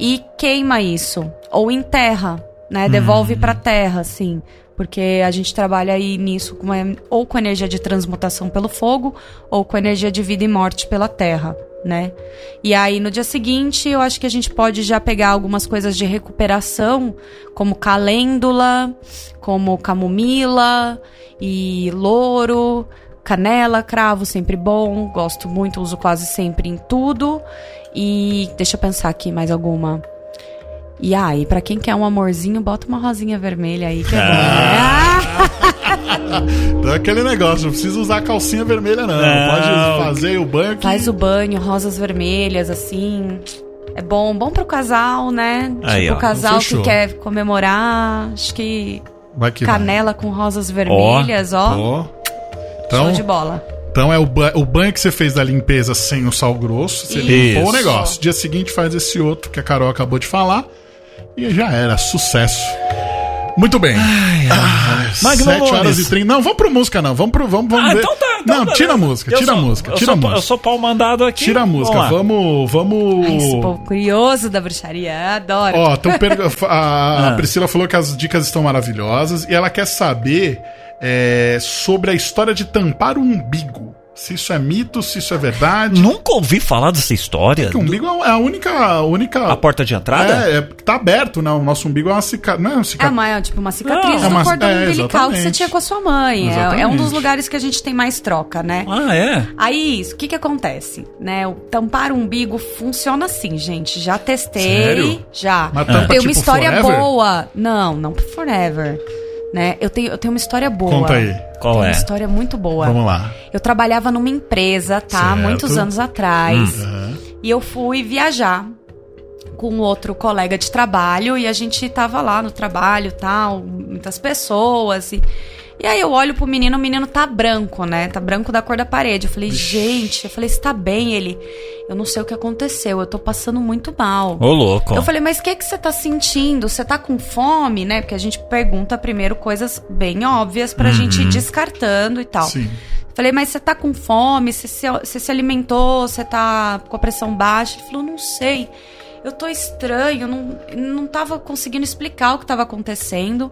E queima isso. Ou enterra, né? Devolve pra terra, assim. Porque a gente trabalha aí nisso com ou com energia de transmutação pelo fogo, ou com energia de vida e morte pela terra, né? E aí no dia seguinte, eu acho que a gente pode já pegar algumas coisas de recuperação, como calêndula, como camomila e louro, canela, cravo, sempre bom. Gosto muito, uso quase sempre em tudo. E deixa eu pensar aqui mais alguma. E aí, pra quem quer um amorzinho, bota uma rosinha vermelha aí, que é bom. né? Ah! Então é aquele negócio, não precisa usar calcinha vermelha, não. Não. Pode fazer o banho que... Faz o banho, rosas vermelhas, assim. É bom, bom pro casal, né? Aí, tipo, ó, o casal que quer comemorar. Acho que Vai que canela com rosas vermelhas, ó. vai. Ó. Show Então, de bola. então é o, ba- o banho que você fez da limpeza sem o sal grosso. Você Isso. limpou o negócio. Dia seguinte faz esse outro que a Carol acabou de falar. E já era. Sucesso. Muito bem. Ah, Magno 7 horas e 30. Não, vamos pro música, não. Vamos pro. Vamos, vamos Ah, ver. então tá. Então não, beleza. tira a música, Eu tira a sou- música, eu tira a sou, música. Eu sou pau mandado aqui. Tira a música. lá. Vamos. Vamos. Ai, esse povo curioso da bruxaria, adoro. Ó, per- a, a Ah. Priscila falou que as dicas estão maravilhosas e ela quer saber é, sobre a história de tampar o umbigo. Se isso é mito, se isso é verdade. Nunca ouvi falar dessa história. Porque o umbigo é a única. A, única, A porta de entrada? É, é, tá aberto, né? O nosso umbigo é uma cicatriz. Não é uma É cicatriz. uma, tipo, uma cicatriz Não. do É uma- cordão é, umbilical que você tinha com a sua mãe. É, é um dos lugares que a gente tem mais troca, né? Ah, é? Aí, isso, o que que acontece? Né, o tampar o umbigo funciona assim, gente. Já testei, Sério? já. Mas tampa Tem uma tipo história forever? boa. Não, não forever. Né? Eu tenho, eu tenho uma história boa. Conta aí. Qual Tenho é? Uma história muito boa. Vamos lá. Eu trabalhava numa empresa, tá? Certo. Muitos anos atrás. Aham. E eu fui viajar com outro colega de trabalho e a gente tava lá no trabalho, tal, muitas pessoas e e aí eu olho pro menino, o menino tá branco, né? Tá branco da cor da parede. Eu falei, gente, eu falei, você tá bem? Ele, eu não sei o que aconteceu, eu tô passando muito mal. Ô, louco. Eu falei, mas o que que você tá sentindo? Você tá com fome, né? Porque a gente pergunta primeiro coisas bem óbvias pra gente ir descartando e tal. Sim. Falei, mas você tá com fome? Você se, você se alimentou? Você tá com a pressão baixa? Ele falou, não sei. Eu tô estranho, não, não tava conseguindo explicar o que tava acontecendo.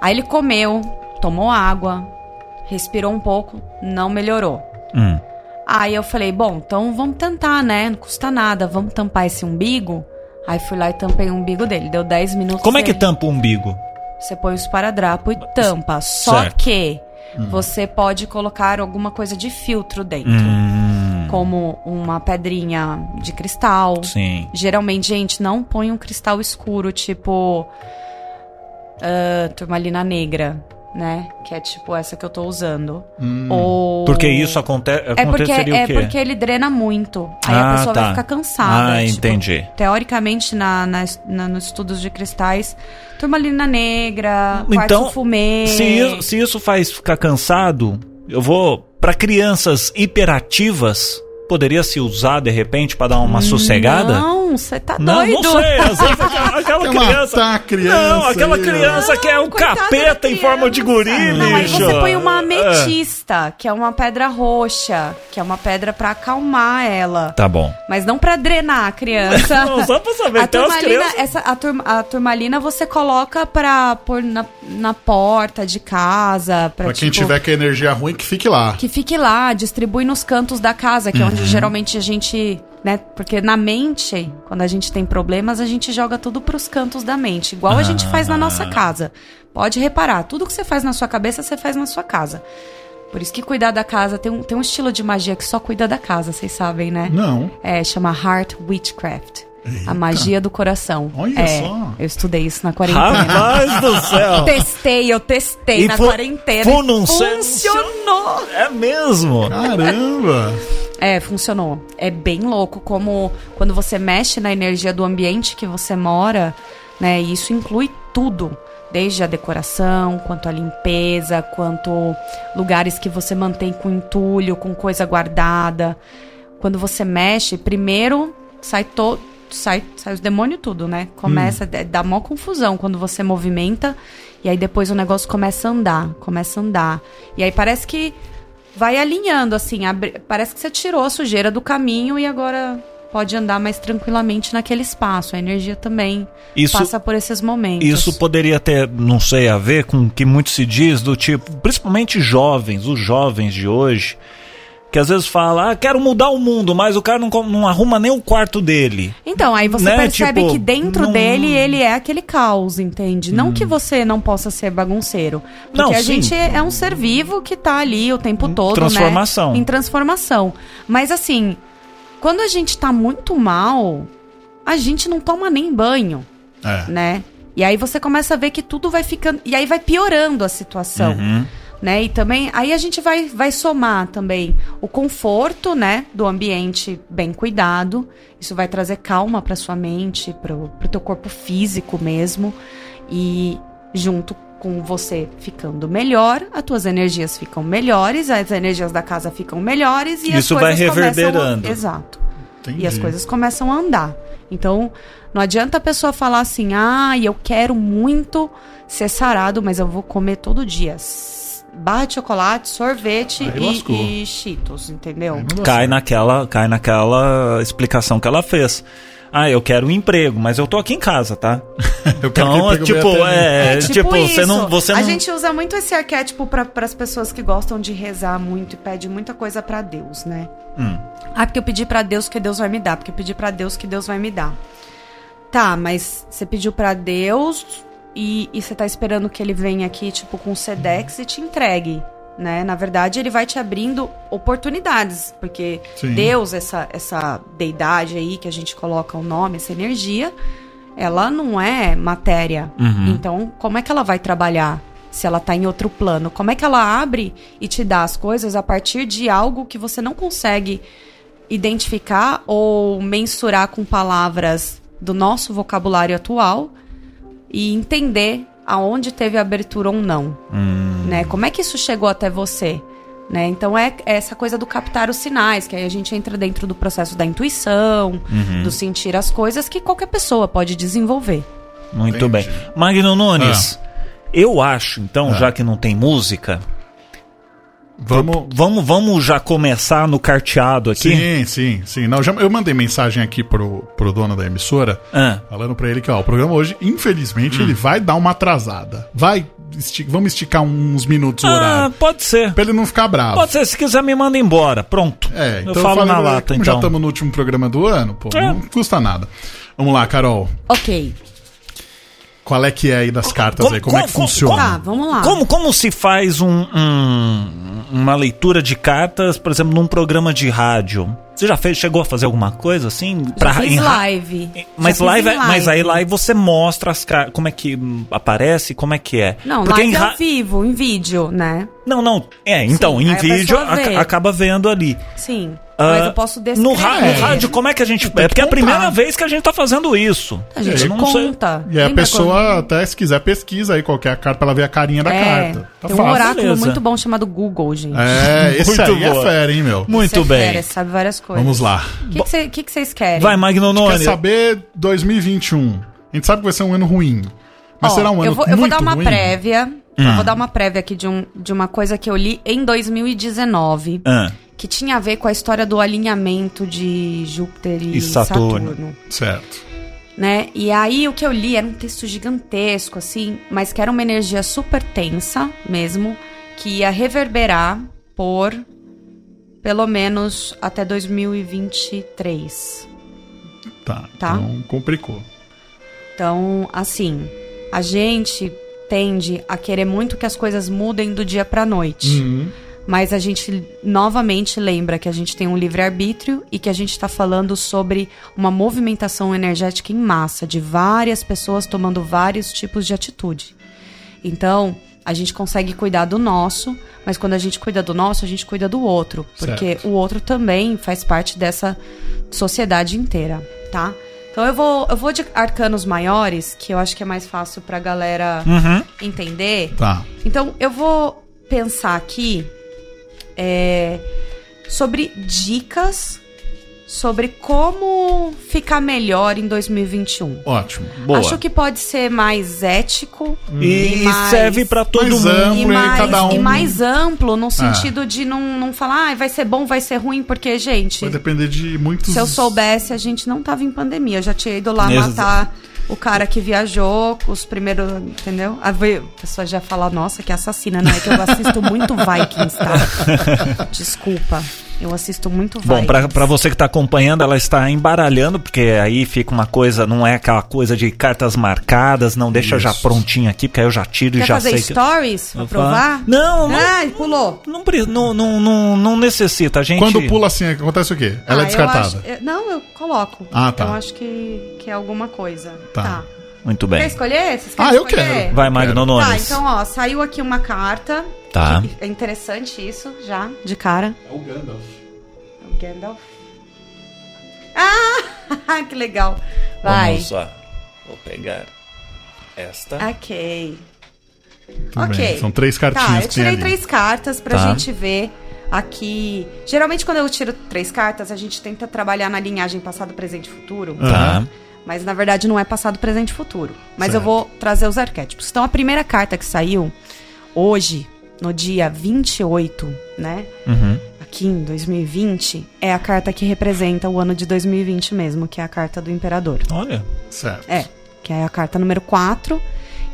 Aí ele comeu, tomou água, respirou um pouco, não melhorou. Hum. Aí eu falei, bom, então vamos tentar, né? Não custa nada, vamos tampar esse umbigo. Aí fui lá e tampei o umbigo dele. Deu 10 minutos. Como é que tampa o umbigo? você põe o esparadrapo e tampa. Só Certo. que você pode colocar alguma coisa de filtro dentro. Hum, Como uma pedrinha de cristal. sim. Geralmente, gente, não põe um cristal escuro, tipo. ah, turmalina negra, né? Que é tipo essa que eu tô usando. Ou. Porque isso aconte É porque, é porque ele drena muito. Aí Ah, a pessoa tá. vai ficar cansada. Ah, tipo, entendi. Teoricamente, na, nas- na- nos estudos de cristais, turmalina negra, Então, quartzo fumê. Se se isso faz ficar cansado, eu vou. Pra crianças hiperativas, poderia se usar de repente pra dar uma sossegada? Não, você tá Não, doido. não sei. Às vezes aquela, criança. a criança Não, aquela aí, criança que é um capeta em forma de guri, Não, aí você põe uma É. ametista, que é uma pedra roxa, que é uma pedra pra acalmar ela. Tá bom. Mas não pra drenar a criança. Não, só pra saber. A turmalina, crianças. essa, a, tur- a turmalina você coloca pra pôr na, na porta de casa. Pra, Pra quem tipo, tiver com a energia ruim, que fique lá. Que fique lá, distribui nos cantos da casa, que é Uhum. onde geralmente a gente. Né? Porque na mente, quando a gente tem problemas, a gente joga tudo pros cantos da mente. Igual a gente faz na Ah. nossa casa. Pode reparar, tudo que você faz na sua cabeça, você faz na sua casa. Por isso que cuidar da casa tem um, tem um estilo de magia que só cuida da casa, vocês sabem, né? Não. É, chama Heart Witchcraft. A magia do coração. Olha é, só. Eu estudei isso na quarentena. Rapaz do céu. Testei, eu testei E na fu- quarentena. fu- não sei- funcionou! É mesmo. Caramba! É, funcionou. É bem louco como quando você mexe na energia do ambiente que você mora, né? E isso inclui tudo, desde a decoração, quanto a limpeza, quanto lugares que você mantém com entulho, com coisa guardada. Quando você mexe, primeiro sai todo sai, sai os demônios tudo, né? Começa a dar mó confusão quando você movimenta e aí depois o negócio começa a andar, começa a andar. E aí parece que vai alinhando, assim. abre- parece que você tirou a sujeira do caminho e agora pode andar mais tranquilamente naquele espaço. A energia também Isso- passa por esses momentos. Isso poderia ter, não sei, a ver com o que muito se diz do tipo, principalmente jovens, os jovens de hoje, que às vezes fala, ah, quero mudar o mundo, mas o cara não, não arruma nem o quarto dele. Então, aí você Né, percebe tipo, que dentro não- dele ele é aquele caos, entende? Não que você não possa ser bagunceiro. Porque Não, a sim. gente é um ser vivo que tá ali o tempo todo, transformação. né? Em transformação. Mas assim, quando a gente tá muito mal, a gente não toma nem banho, É. né? E aí você começa a ver que tudo vai ficando. E aí vai piorando a situação. Uhum. Né? E também, aí a gente vai, vai somar também o conforto, né, do ambiente bem cuidado. Isso vai trazer calma para sua mente, pro, pro teu corpo físico mesmo. E junto com você ficando melhor, as tuas energias ficam melhores, as energias da casa ficam melhores e Isso as vai coisas começam a- reverberando. Exato. Entendi. E as coisas começam a andar. Então, não adianta a pessoa falar assim: ah, eu quero muito ser sarado, mas eu vou comer todo dia. Barra de chocolate, sorvete e, e cheetos, entendeu? Cai naquela, cai naquela explicação que ela fez. Ah, eu quero um emprego, mas eu tô aqui em casa, tá? Eu quero Então, tipo, até é, mim. tipo, você não, você a não gente usa muito esse arquétipo para as pessoas que gostam de rezar muito e pede muita coisa pra Deus, né? Hum. Ah, porque eu pedi pra Deus que Deus vai me dar, porque eu pedi pra Deus que Deus vai me dar. Tá, mas você pediu pra Deus e, e você tá esperando que ele venha aqui, tipo, com Sedex e te entregue, né? Na verdade, ele vai te abrindo oportunidades, porque Sim. Deus, essa, essa deidade aí que a gente coloca o nome, essa energia, ela não é matéria. Então, como é que ela vai trabalhar se ela tá em outro plano? Como é que ela abre e te dá as coisas a partir de algo que você não consegue identificar ou mensurar com palavras do nosso vocabulário atual e entender aonde teve abertura ou não, né? Como é que isso chegou até você? Né? Então é é essa coisa do captar os sinais, que aí a gente entra dentro do processo da intuição, do sentir as coisas que qualquer pessoa pode desenvolver. Muito Entendi. bem. Magno Nunes, eu acho, então, já que não tem música, Vamos. vamos, vamos já começar no carteado aqui? Sim, sim, sim. Não, já, eu mandei mensagem aqui pro, pro dono da emissora, Ah, falando pra ele que, ó, o programa hoje, infelizmente, ele vai dar uma atrasada. Vai, esti- vamos esticar uns minutos o Ah, horário. pode ser. Pra ele não ficar bravo. Pode ser, se quiser me manda embora. Pronto. É, então eu falo falei na lata, como já então. estamos no último programa do ano, pô, É. não custa nada. Vamos lá, Carol. Ok. Qual é que é aí das cartas como- aí? Como, é que como- funciona? Tá, vamos lá. Como, como se faz um, um- uma leitura de cartas, por exemplo, num programa de rádio? Você já fez, chegou a fazer alguma coisa assim? Já fiz em ra- live. Mas, Já fiz live, em é- mas aí live você mostra as cartas, como é que hum, aparece, como é que é. Não, Porque live em ra- ao vivo, em vídeo, né? Não, não. É, então, Sim, em vídeo vê. acaba vendo ali. Sim. Ah, mas eu posso descrever. No, ra- no rádio, como é que a gente. É que porque é a primeira vez que a gente tá fazendo isso. A gente Eu não sei. conta. E aí a pessoa, quando- até se quiser, pesquisa aí qualquer carta pra ela ver a carinha da É, carta. Tá tem um fácil. oráculo Beleza. muito bom chamado Google, gente. É, esse Muito aí boa. é fera, hein, meu? Muito é bem. fera, sabe várias coisas. Vamos lá. O que, que, cê- que que vocês querem? Vai, Magno Quer Nunes. saber 2021? A gente sabe que vai ser um ano ruim. Mas Ó, será um ano eu vou, eu vou dar uma ruim? prévia. Eu vou dar uma prévia aqui de, um, de uma coisa que eu li em 2019. Ah, Que tinha a ver com a história do alinhamento de Júpiter e, E Saturno. Saturno. Certo. né? E aí o que eu li era um texto gigantesco, assim, mas que era uma energia super tensa mesmo, que ia reverberar por pelo menos até 2023. Tá. Tá. Então complicou. Então, assim, a gente tende a querer muito que as coisas mudem do dia pra noite. Uhum. Mas a gente novamente lembra que a gente tem um livre-arbítrio e que a gente está falando sobre uma movimentação energética em massa, de várias pessoas tomando vários tipos de atitude. Então, a gente consegue cuidar do nosso, mas quando a gente cuida do nosso, a gente cuida do outro, porque o outro também faz parte dessa sociedade inteira, tá? Então eu vou, eu vou de arcanos maiores, que eu acho que é mais fácil pra galera Uhum. entender. Tá. Então eu vou pensar aqui é, sobre dicas sobre como ficar melhor em 2021. Ótimo. Boa. Acho que pode ser mais ético E, mais- serve pra todo mais mundo. amplo. e e mais, cada um- e mais amplo no sentido de não, não falar, ah, vai ser bom, vai ser ruim, porque, gente, Vai depender de muitos. se eu soubesse, a gente não tava em pandemia. Eu já tinha ido lá Exa- matar o cara que viajou, os primeiros, entendeu? A pessoa já fala, nossa, que assassina, não é que eu assisto muito Vikings, tá? Desculpa, eu assisto muito Vikings. Bom, pra, pra você que tá acompanhando, ela está embaralhando, porque aí fica uma coisa, não é aquela coisa de cartas marcadas, não deixa já Isso. prontinho aqui, porque aí eu já tiro e Quer já fazer sei que... stories pra Eu provar? falo- Não, não. Ai, pulou. Não, não, não, não, não necessita, a gente... Quando pula assim, acontece o quê? Ela Ah, é descartada. eu acho- não, eu coloco. Ah, tá. Eu acho que, que é alguma coisa. Tá. Tá. Muito Quer bem. escolher? Vocês Ah, eu escolher? quero. Vai, Magno. Nunes. Tá, então, ó, saiu aqui uma carta. Tá. Que É interessante isso, já, de cara. É o Gandalf. É o Gandalf. Ah, que legal. Vai. Vamos lá. Vou pegar esta. Ok. Tudo ok. bem, são três cartinhas Tá, eu tirei três cartas pra Tá. gente ver aqui. Geralmente, quando eu tiro três cartas, a gente tenta trabalhar na linhagem passado, presente e futuro. Tá. Mas na verdade não é passado, presente e futuro. Mas Certo. eu vou trazer os arquétipos. Então a primeira carta que saiu hoje, no dia 28, né? Uhum. Aqui em 2020, é a carta que representa o ano de 2020 mesmo, que é a carta do imperador. Olha. Certo. É, que é a carta número 4.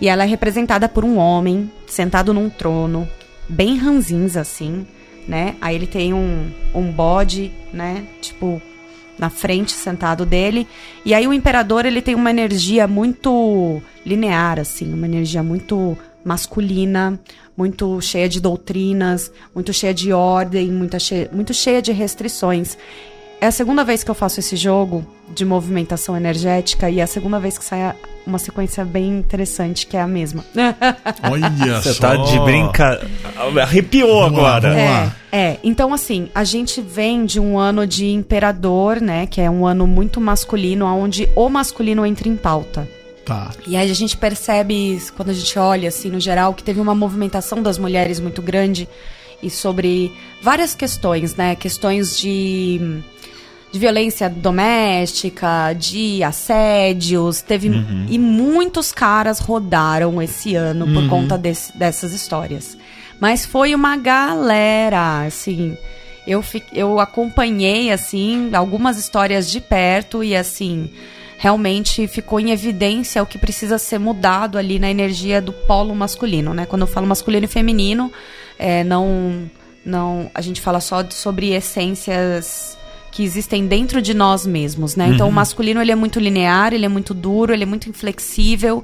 E ela é representada por um homem sentado num trono, bem ranzinza, assim, né? Aí ele tem um, um bode, né? Tipo, na frente, sentado dele. E aí o imperador, ele tem uma energia muito linear, assim, uma energia muito masculina, muito cheia de doutrinas, muito cheia de ordem, muita che muito cheia de restrições. É a segunda vez que eu faço esse jogo de movimentação energética e é a segunda vez que sai uma sequência bem interessante, que é a mesma. Olha Você só. tá de brinca... Arrepiou Vamos lá, agora. vamos É, lá. é, então assim, a gente vem de um ano de imperador, né, que é um ano muito masculino, onde o masculino entra em pauta. Tá. E aí a gente percebe, quando a gente olha assim no geral, que teve uma movimentação das mulheres muito grande e sobre várias questões, né? Questões de, de violência doméstica, de assédios, teve e muitos caras rodaram esse ano por conta desse- dessas histórias. Mas foi uma galera, assim, eu, fi- eu acompanhei, assim, algumas histórias de perto e, assim, realmente ficou em evidência o que precisa ser mudado ali na energia do polo masculino, né? Quando eu falo masculino e feminino, é, não, não, a gente fala só de- sobre essências que existem dentro de nós mesmos, né? Então o masculino ele é muito linear, ele é muito duro, ele é muito inflexível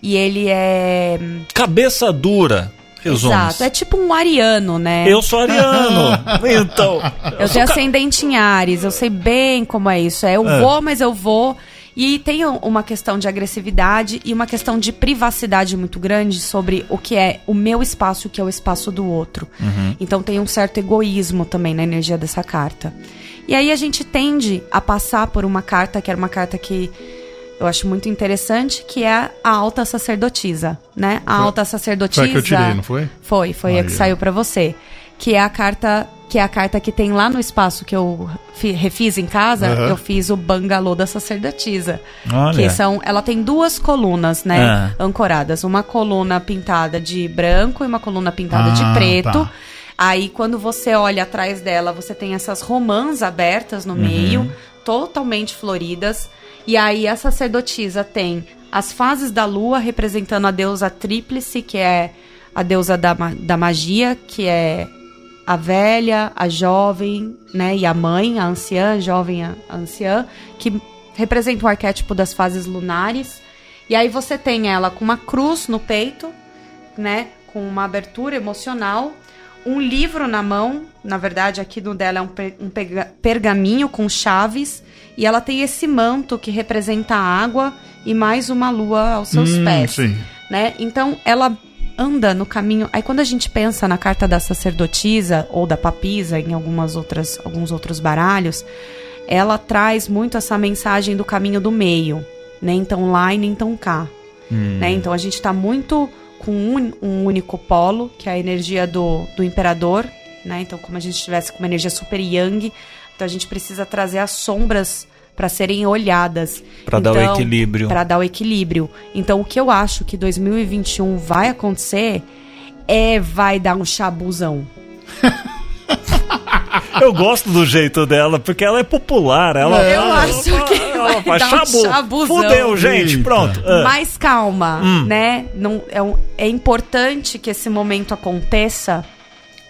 e ele é Cabeça dura. Resumo. exato, é tipo um ariano, né? Eu sou ariano. então. Eu tenho ascendente em Ares, eu sei bem como é isso. É, eu É. vou, mas eu vou. E tem um- uma questão de agressividade e uma questão de privacidade muito grande sobre o que é o meu espaço e o que é o espaço do outro. Então tem um certo egoísmo também na energia dessa carta. E aí a gente tende a passar por uma carta que era uma carta que eu acho muito interessante, que é a alta sacerdotisa, né? A alta sacerdotisa. Foi a que eu tirei, não foi? Foi, foi a que saiu pra você. Que é a carta que é a carta que tem lá no espaço que eu fi- refiz em casa, Aham. eu fiz o bangalô da sacerdotisa. Olha. Que são, ela tem duas colunas, né, Ah. ancoradas, uma coluna pintada de branco e uma coluna pintada Ah, de preto. tá. Aí quando você olha atrás dela, você tem essas romãs abertas no meio, totalmente floridas. E aí a sacerdotisa tem as fases da lua representando a deusa tríplice, que é a deusa da, da magia, que é a velha, a jovem, né, e a mãe, a anciã, a jovem, a a anciã, que representa o arquétipo das fases lunares. E aí você tem ela com uma cruz no peito, né, com uma abertura emocional, um livro na mão, na verdade aqui no dela é um, pe- um pergaminho com chaves, e ela tem esse manto que representa a água e mais uma lua aos seus Hum, pés Sim. né? Então ela anda no caminho. Aí quando a gente pensa na carta da sacerdotisa ou da papisa em algumas outras alguns outros baralhos, ela traz muito essa mensagem do caminho do meio, nem tão lá e nem tão cá. Né? Então a gente está muito com um, um único polo, que é a energia do, do imperador, né? Então como a gente estivesse com uma energia super yang, então a gente precisa trazer as sombras para serem olhadas. Pra dar o Então, equilíbrio. Pra dar o equilíbrio. Então o que eu acho que 2021 vai acontecer é vai dar um chabuzão. Eu gosto do jeito dela, porque ela é popular. Ela, Eu acho que ela vai um chabu. Fudeu, gente. Eita. Pronto. Ah. Mas calma, Hum. né? Não, é, um- é importante que esse momento aconteça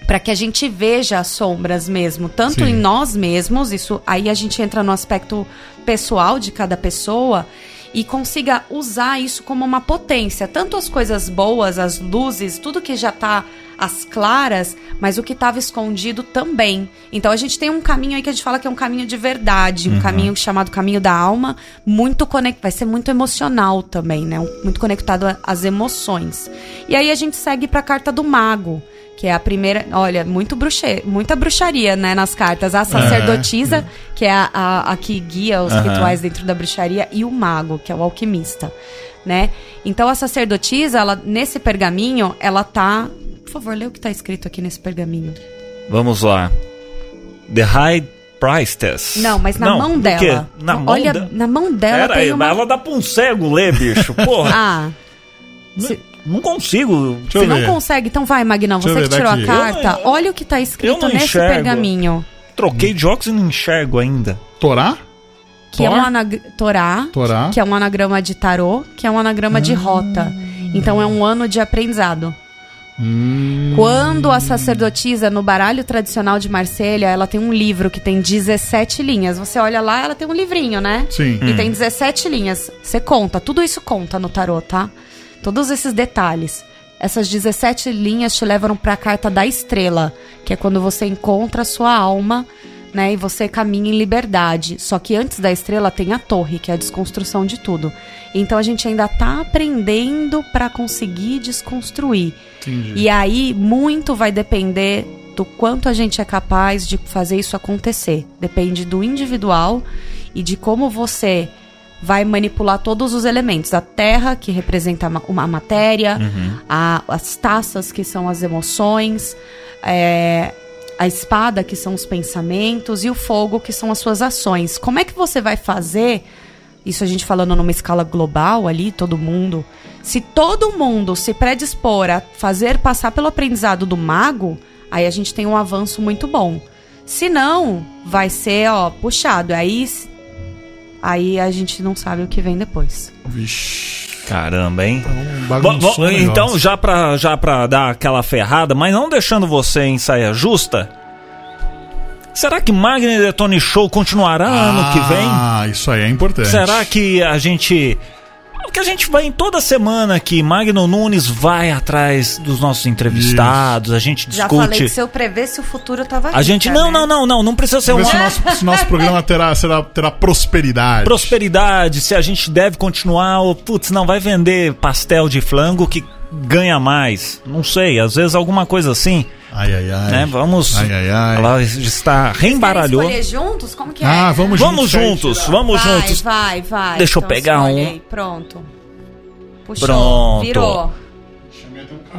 para que a gente veja as sombras mesmo, tanto Sim. em nós mesmos, isso aí a gente entra no aspecto pessoal de cada pessoa e consiga usar isso como uma potência, tanto as coisas boas, as luzes, tudo que já tá às claras, mas o que estava escondido também. Então a gente tem um caminho aí que a gente fala que é um caminho de verdade, um caminho chamado caminho da alma, muito conectado, vai ser muito emocional também, né? Muito conectado às emoções. E aí a gente segue para a carta do mago, que é a primeira, olha, muito bruxe, muita bruxaria, né, nas cartas. A sacerdotisa, que é a, a, a que guia os Aham. rituais dentro da bruxaria, e o mago, que é o alquimista, né? Então a sacerdotisa, ela nesse pergaminho, ela tá, por favor, lê o que tá escrito aqui nesse pergaminho. Vamos lá. The High Priestess. Não, mas na Não, mão dela. Na mão olha, na mão dela Pera tem aí, uma mas ela dá pra um cego ler, bicho. Porra. Ah. Se- Não consigo. Deixa eu Você não ver. consegue, então vai, Magnão, Deixa eu você que tirou daqui. a carta, Eu- olha o que tá eu escrito nesse enxergo. pergaminho. Troquei de óculos e não enxergo ainda. Torá? Que é um anag... Torá, Torá. que é um anagrama de tarô, que é um anagrama de rota. Então é um ano de aprendizado. Hum. Quando a sacerdotisa, no baralho tradicional de Marselha, ela tem um livro que tem 17 linhas. Você olha lá, ela tem um livrinho, né? Sim. E tem 17 linhas. Você conta, tudo isso conta no tarô, tá? Todos esses detalhes. Essas 17 linhas te levam para a carta da estrela, que é quando você encontra a sua alma, né? E você caminha em liberdade. Só que antes da estrela tem a torre, que é a desconstrução de tudo. Então a gente ainda tá aprendendo para conseguir desconstruir. Entendi. E aí, muito vai depender do quanto a gente é capaz de fazer isso acontecer. Depende do individual e de como você vai manipular todos os elementos. A terra, que representa a matéria, a- as taças, que são as emoções, é, a espada, que são os pensamentos, e o fogo, que são as suas ações. Como é que você vai fazer isso a gente falando numa escala global ali, todo mundo. Se todo mundo se predispor a fazer passar pelo aprendizado do mago, aí a gente tem um avanço muito bom. Se não, vai ser, ó, puxado. Aí, aí a gente não sabe o que vem depois. Vixe. Caramba, hein? Um Bo- bagunçou bo- o negócio. então, já pra, já pra dar aquela ferrada, mas não deixando você em saia justa, será que Magni Detone Show continuará ano que vem? Ah, isso aí é importante. Será que a gente. Porque a gente vai em toda semana aqui, Magno Nunes vai atrás dos nossos entrevistados, a gente Já falei discute. que se eu prevesse o futuro, eu tava A gente. rica, Não, né? não, não, não, não precisa ser uma se o nosso, se o nosso programa terá, será, terá prosperidade. prosperidade, se a gente deve continuar, ou putz, não, vai vender pastel de flango que ganha mais. Não sei, às vezes alguma coisa assim, Ai, ai, ai. né? Vamos. Ai, ai, ai. Ela está reembaralhou. escolher juntos? Como que é? Ah, vamos Vamos juntos. juntos, vamos vai, juntos. Vai, vai. Deixa eu Então pegar escolhe um. aí. Pronto. Puxou. Pronto. Virou.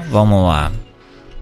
Vamos lá.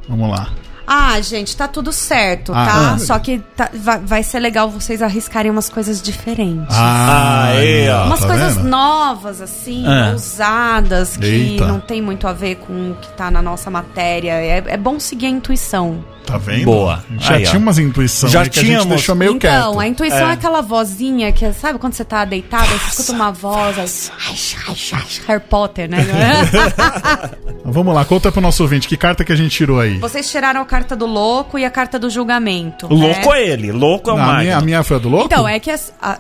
Vamos lá. Ah, gente, tá tudo certo, Ah, tá? ah. Só que tá- vai, vai ser legal vocês arriscarem umas coisas diferentes. Ah, Aí, ó. umas tá coisas vendo? novas, assim, Ah. ousadas, que Eita. não tem muito a ver com o que tá na nossa matéria. É, é bom seguir a intuição. Tá vendo? Boa. Já Aí, ó. tinha umas intuições Já aí que a gente tínhamos. deixou meio então, quieto. a intuição é. É. aquela vozinha que, sabe quando você tá deitada, você escuta uma voz, aí, Harry Potter, né? Vamos lá, conta pro nosso ouvinte, que carta que a gente tirou aí? Vocês tiraram a carta do louco e a carta do julgamento. O louco né? é ele, louco é o Não, a, minha, a minha foi a do louco? Então, é que a, a,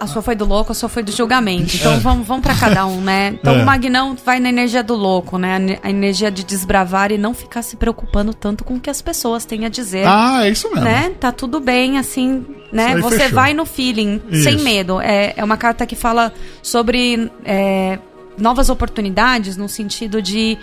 a sua foi do louco, a sua foi do julgamento. Então vamos, vamos para cada um, né? Então É. o Magnão vai na energia do louco, né? A ne- A energia de desbravar e não ficar se preocupando tanto com o que as pessoas têm a dizer. Ah, é isso mesmo. Né? Tá tudo bem, assim, né? Você fechou. vai no feeling, Isso. sem medo. É, é uma carta que fala sobre é, novas oportunidades, no sentido de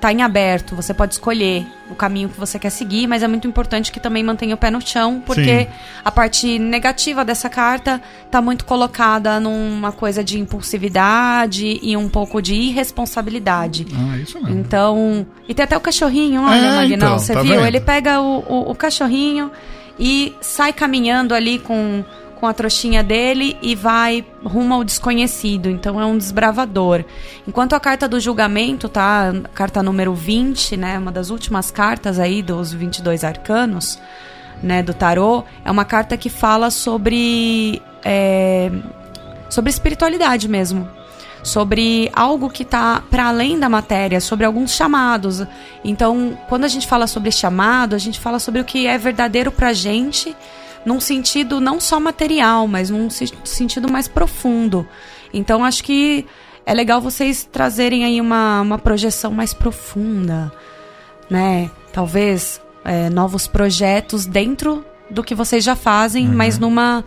tá em aberto, você pode escolher o caminho que você quer seguir, mas é muito importante que também mantenha o pé no chão, porque Sim. a parte negativa dessa carta tá muito colocada numa coisa de impulsividade e um pouco de irresponsabilidade. Ah, isso mesmo. Então. E tem até o cachorrinho, olha, É, Magnão, então, você tá viu? vendo? Ele pega o, o, o cachorrinho e sai caminhando ali com, com a trouxinha dele e vai rumo ao desconhecido. Então é um desbravador. Enquanto a carta do julgamento, tá? Carta número 20, né? Uma das últimas cartas aí dos 22 arcanos, né? Do tarô. É uma carta que fala sobre. é, sobre espiritualidade mesmo sobre algo que está para além da matéria, sobre alguns chamados. Então, quando a gente fala sobre chamado, a gente fala sobre o que é verdadeiro para gente, num sentido não só material, mas num sentido mais profundo. Então, acho que é legal vocês trazerem aí uma, uma projeção mais profunda, né? Talvez é, novos projetos dentro do que vocês já fazem, mas numa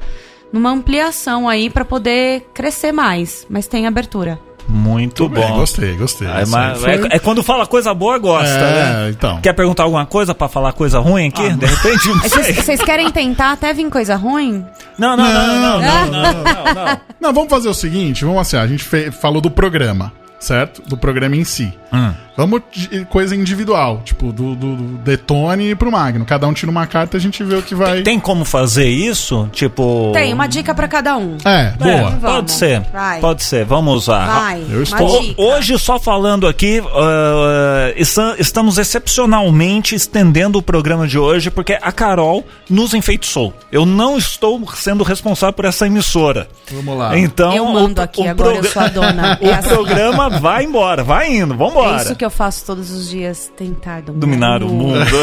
numa ampliação aí para poder crescer mais, mas tem abertura. Muito Bem, bom. gostei, gostei. É, aí foi- é- é quando fala coisa boa, gosta, É, né? então. Quer perguntar alguma coisa pra falar coisa ruim aqui? De repente, não Vocês sei. vocês querem tentar até vir coisa ruim? Não, não, não, não, não, não, não, não, não. Não, vamos fazer o seguinte, vamos assim, a gente falou do programa, certo? Do programa em si. Hum. Vamos de coisa individual, tipo, do, do, do Detone pro Magno. Cada um tira uma carta e a gente vê o que vai... Tem como fazer isso? Tipo. Tem, uma dica para cada um. É, É, boa. pode Vamos. ser. Vai. Pode ser. Vamos usar. Vai, eu uma estou- dica. Hoje, só falando aqui, ah, esta- estamos excepcionalmente estendendo o programa de hoje porque a Carol nos enfeitiçou. Eu não estou sendo responsável por essa emissora. Vamos lá. Então, Eu mando aqui, agora eu sou a dona. É o assim. programa vai embora, vai indo, É vambora. isso que eu faço todos os dias, tentar dominar, Dominar o mundo.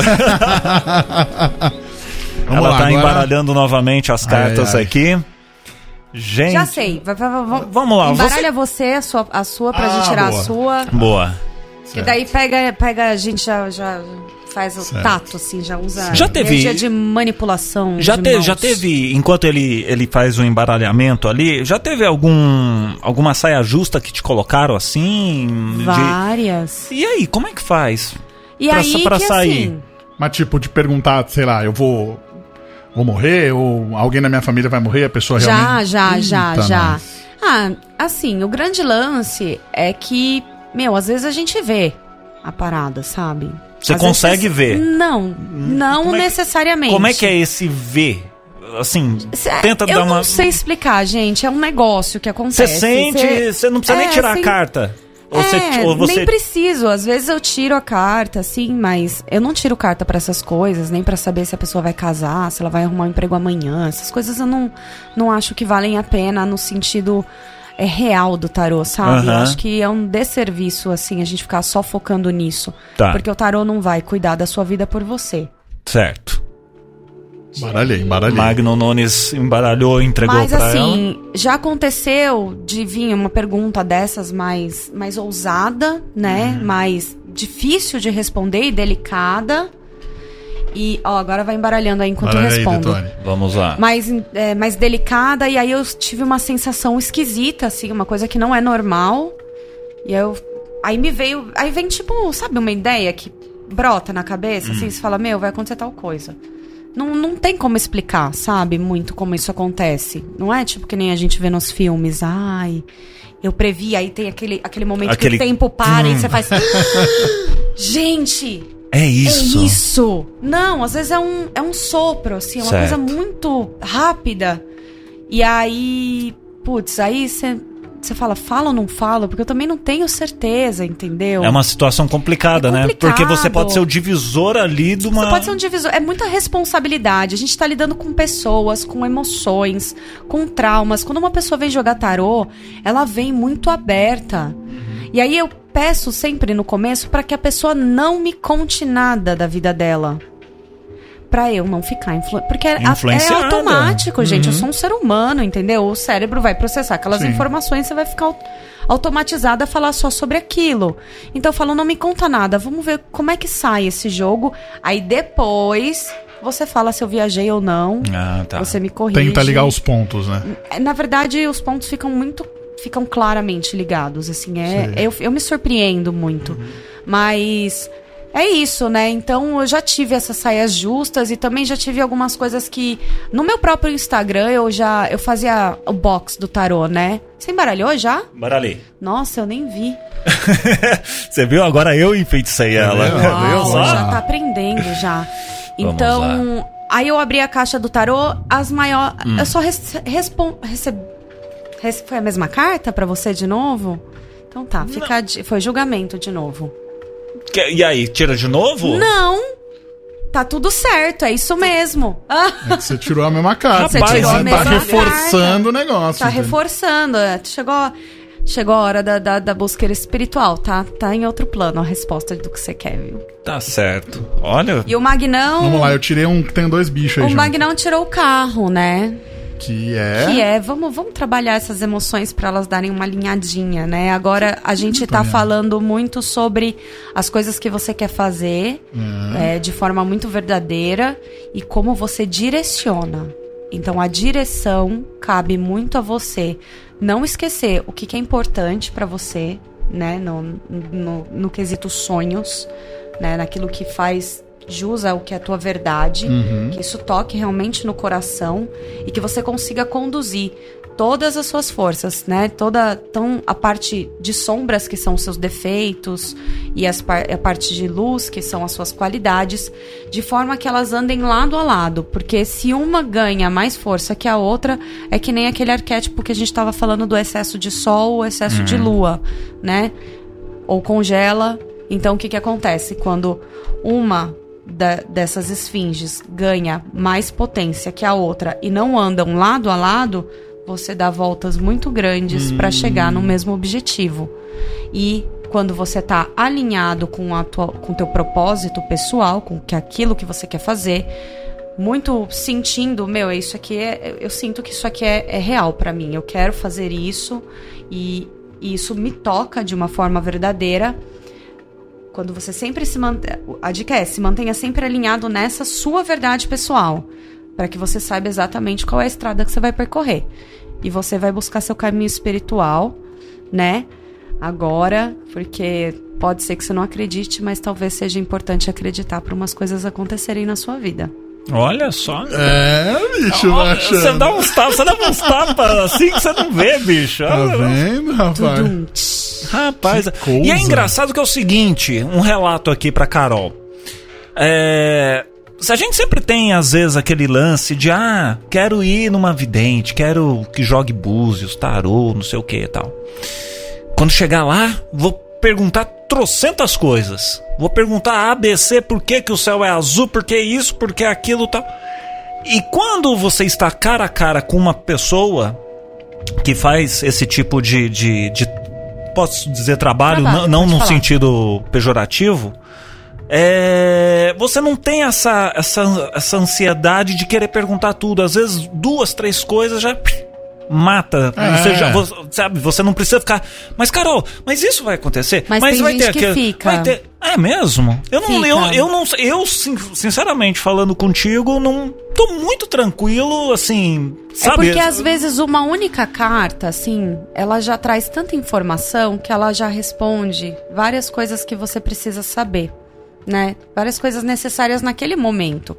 Vamos Ela lá, tá agora- embaralhando novamente as cartas ai. aqui. Gente. Já sei. Vai- Vamos lá, Embaralha você, a sua, a sua pra Ah, gente tirar boa. a sua. Boa. E daí pega, pega a gente já, já faz o Certo. tato, assim, já usa Já teve- energia de manipulação. Já, de te, já teve, enquanto ele, ele faz o embaralhamento ali, já teve algum alguma saia justa que te colocaram assim? de- Várias. E aí, como é que faz? E Pra- aí pra que sair. assim, Mas tipo, de perguntar, sei lá, eu vou... Vou morrer? Ou alguém na minha família vai morrer? A pessoa já, realmente... já, já, Eita, já. nós. Ah, assim, o grande lance é que, meu, às vezes a gente vê a parada, sabe? Você Às consegue vezes- ver? Não, não Como é que- necessariamente. Como é que é esse ver? Assim, Cê- tenta eu dar uma. não sei explicar, gente. É um negócio que Você acontece. sente, Cê- você não precisa nem É, tirar sem- a carta. Ou é, você, ou você nem preciso. Às vezes eu tiro a carta, assim, mas eu não tiro carta pra essas coisas, nem pra saber se a pessoa vai casar, se ela vai arrumar um emprego amanhã. Essas coisas eu não, não acho que valem a pena no sentido é, real do tarô, sabe? Eu Aham. acho que é um desserviço, assim, a gente ficar só focando nisso. Tá. Porque o tarô não vai cuidar da sua vida por você. Certo. Embaralhei, embaralhei. Magno Nunes embaralhou, entregou Mas pra ela. assim, já aconteceu de vir uma pergunta dessas mais, mais ousada, né? Uhum. Mais difícil de responder e delicada. E, ó, agora vai embaralhando aí enquanto eu Embaralhei, respondo. Detone. Vamos lá. Mais, é, mais delicada, e aí eu tive uma sensação esquisita, assim, uma coisa que não é normal. E eu. Aí me veio. Aí vem, tipo, sabe, uma ideia que brota na cabeça, Hum. assim, você fala, meu, vai acontecer tal coisa. Não, não tem como explicar, sabe, muito como isso acontece. Não é tipo que nem a gente vê nos filmes. Ai, eu previ, aí tem aquele, aquele momento Aquele- que o tempo para e você faz. gente! É isso. É isso! Não, às vezes é um, é um sopro, assim, é uma Certo. coisa muito rápida. E aí, putz, aí você você fala, fala ou não fala? Porque eu também não tenho certeza, entendeu? É uma situação complicada, É né? Porque você pode ser o divisor ali de uma. Você pode ser um divisor. É muita responsabilidade. A gente tá lidando com pessoas, com emoções, com traumas. Quando uma pessoa vem jogar tarô, ela vem muito aberta. E aí eu peço sempre no começo para que a pessoa não me conte nada da vida dela. Pra eu não ficar influ... Porque é, é automático, gente. Eu sou um ser humano, entendeu? O cérebro vai processar aquelas Sim. informações, você vai ficar au- automatizada a falar só sobre aquilo. Então eu falo, não me conta nada, vamos ver como é que sai esse jogo. Aí depois você fala se eu viajei ou não. Ah, tá. Você me corrige. Tenta ligar os pontos, né? Na verdade, os pontos ficam muito. Ficam claramente ligados. Assim, é. Eu, eu me surpreendo muito. Mas é isso, né? Então eu já tive essas saias justas e também já tive algumas coisas que no meu próprio Instagram eu já eu fazia o box do tarô, né? Você embaralhou já? Baralhei. Nossa, eu nem vi. Você viu? Agora eu enfeitei ela. só? já tá aprendendo já. Então, aí eu abri a caixa do tarô, as maiores. Hum. Eu só res, respon, receb, res- foi a mesma carta pra você de novo? Então tá, fica de- foi julgamento de novo. Que- E aí, tira de novo? Não. Tá tudo certo, é isso mesmo. É que você tirou a mesma carta. Você tirou a tá mesma reforçando o negócio. tá reforçando. é, Chegou, chegou a hora da, da, da busca espiritual, tá? Tá em outro plano a resposta do que você quer, viu? Tá certo. Olha. E o Magnão. Vamos lá, eu tirei um tem dois bichos aí, O. Magnão tirou o carro, né? Que é... Que é, vamos, vamos trabalhar essas emoções para elas darem uma alinhadinha, né? Agora a gente tá falando muito sobre as coisas que você quer fazer é, de forma muito verdadeira e como você direciona. Então a direção cabe muito a você. Não esquecer o que, que é importante para você, né? No, no, no quesito sonhos, né? Naquilo que faz jus ao que é a tua verdade, que isso toque realmente no coração e que você consiga conduzir todas as suas forças, né? Toda tão a parte de sombras que são os seus defeitos e as a parte de luz que são as suas qualidades, de forma que elas andem lado a lado, porque se uma ganha mais força que a outra, é que nem aquele arquétipo que a gente estava falando do excesso de sol, o excesso de lua, né? ou congela. Então, o que, que acontece? Quando uma da- dessas esfinges ganha mais potência que a outra e não andam lado a lado, você dá voltas muito grandes para chegar no mesmo objetivo. E quando você está alinhado com a tua, com teu propósito pessoal, com que aquilo que você quer fazer, muito sentindo, meu, isso aqui é, eu sinto que isso aqui é, é real pra mim. Eu quero fazer isso e, e isso me toca de uma forma verdadeira. Quando você sempre se mantém, a dica é se mantenha sempre alinhado nessa sua verdade pessoal, para que você saiba exatamente qual é a estrada que você vai percorrer. E você vai buscar seu caminho espiritual, né? Agora, porque pode ser que você não acredite, mas talvez seja importante acreditar para umas coisas acontecerem na sua vida. Olha só. É, bicho, Olha, Você dá uns tapas, você dá uns tapas assim que você não vê, bicho. Tá Olha, vendo, rapaz? Rapaz, e é engraçado que é o seguinte, um relato aqui pra Carol. É, se a gente sempre tem às vezes aquele lance de ah, quero ir numa vidente, quero que jogue búzios, tarô, não sei o que e tal. Quando chegar lá, vou perguntar trocentas coisas. Vou perguntar ABC por que, que o céu é azul, por que isso, por que aquilo tal. E quando você está cara a cara com uma pessoa que faz esse tipo de, de, de posso dizer trabalho, Trabalho, não, não falar. sentido pejorativo, é, você não tem essa, essa, essa ansiedade de querer perguntar tudo. Às vezes, duas, três coisas já mata. É. Você, já, você- sabe, você não precisa ficar. Mas, Carol, mas isso vai acontecer? Mas tem vai gente ter que aquele- fica. Vai ter. É mesmo? Eu não, eu, eu não eu sin- sinceramente falando contigo, não tô muito tranquilo, assim, sabe? É porque às vezes uma única carta, assim, ela já traz tanta informação que ela já responde várias coisas que você precisa saber, né? Várias coisas necessárias naquele momento.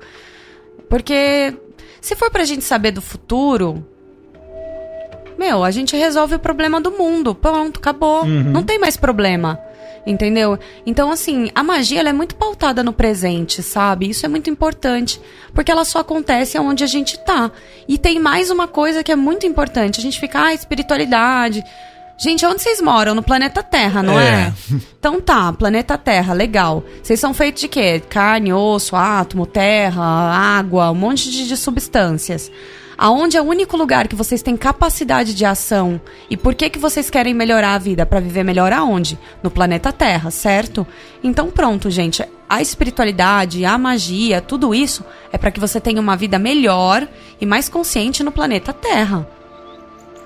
Porque se for pra gente saber do futuro, meu, a gente resolve o problema do mundo. Pronto, acabou. Não tem mais problema. Entendeu? Então, assim, a magia ela é muito pautada no presente, sabe? Isso é muito importante. Porque ela só acontece onde a gente tá. E tem mais uma coisa que é muito importante. A gente fica, ah, espiritualidade. Gente, onde vocês moram? No planeta Terra, não é? É. Então tá, planeta Terra, legal. Vocês são feitos de quê? Carne, osso, átomo, terra, água, um monte de, de substâncias. Aonde é o único lugar que vocês têm capacidade de ação e por que que vocês querem melhorar a vida para viver melhor aonde? No planeta Terra, certo? Então pronto, gente. A espiritualidade, a magia, tudo isso é para que você tenha uma vida melhor e mais consciente no planeta Terra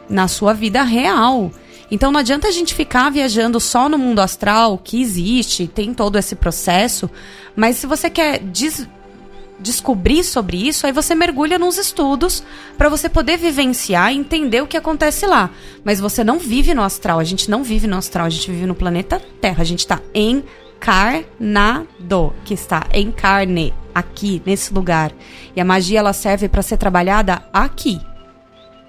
na sua vida real. Então não adianta a gente ficar viajando só no mundo astral, que existe, tem todo esse processo, mas se você quer des- descobrir sobre isso, aí você mergulha nos estudos para você poder vivenciar e entender o que acontece lá. Mas você não vive no astral, a gente não vive no astral, a gente vive no planeta Terra, a gente está encarnado, que está em carne, aqui, nesse lugar. E a magia, ela serve para ser trabalhada aqui.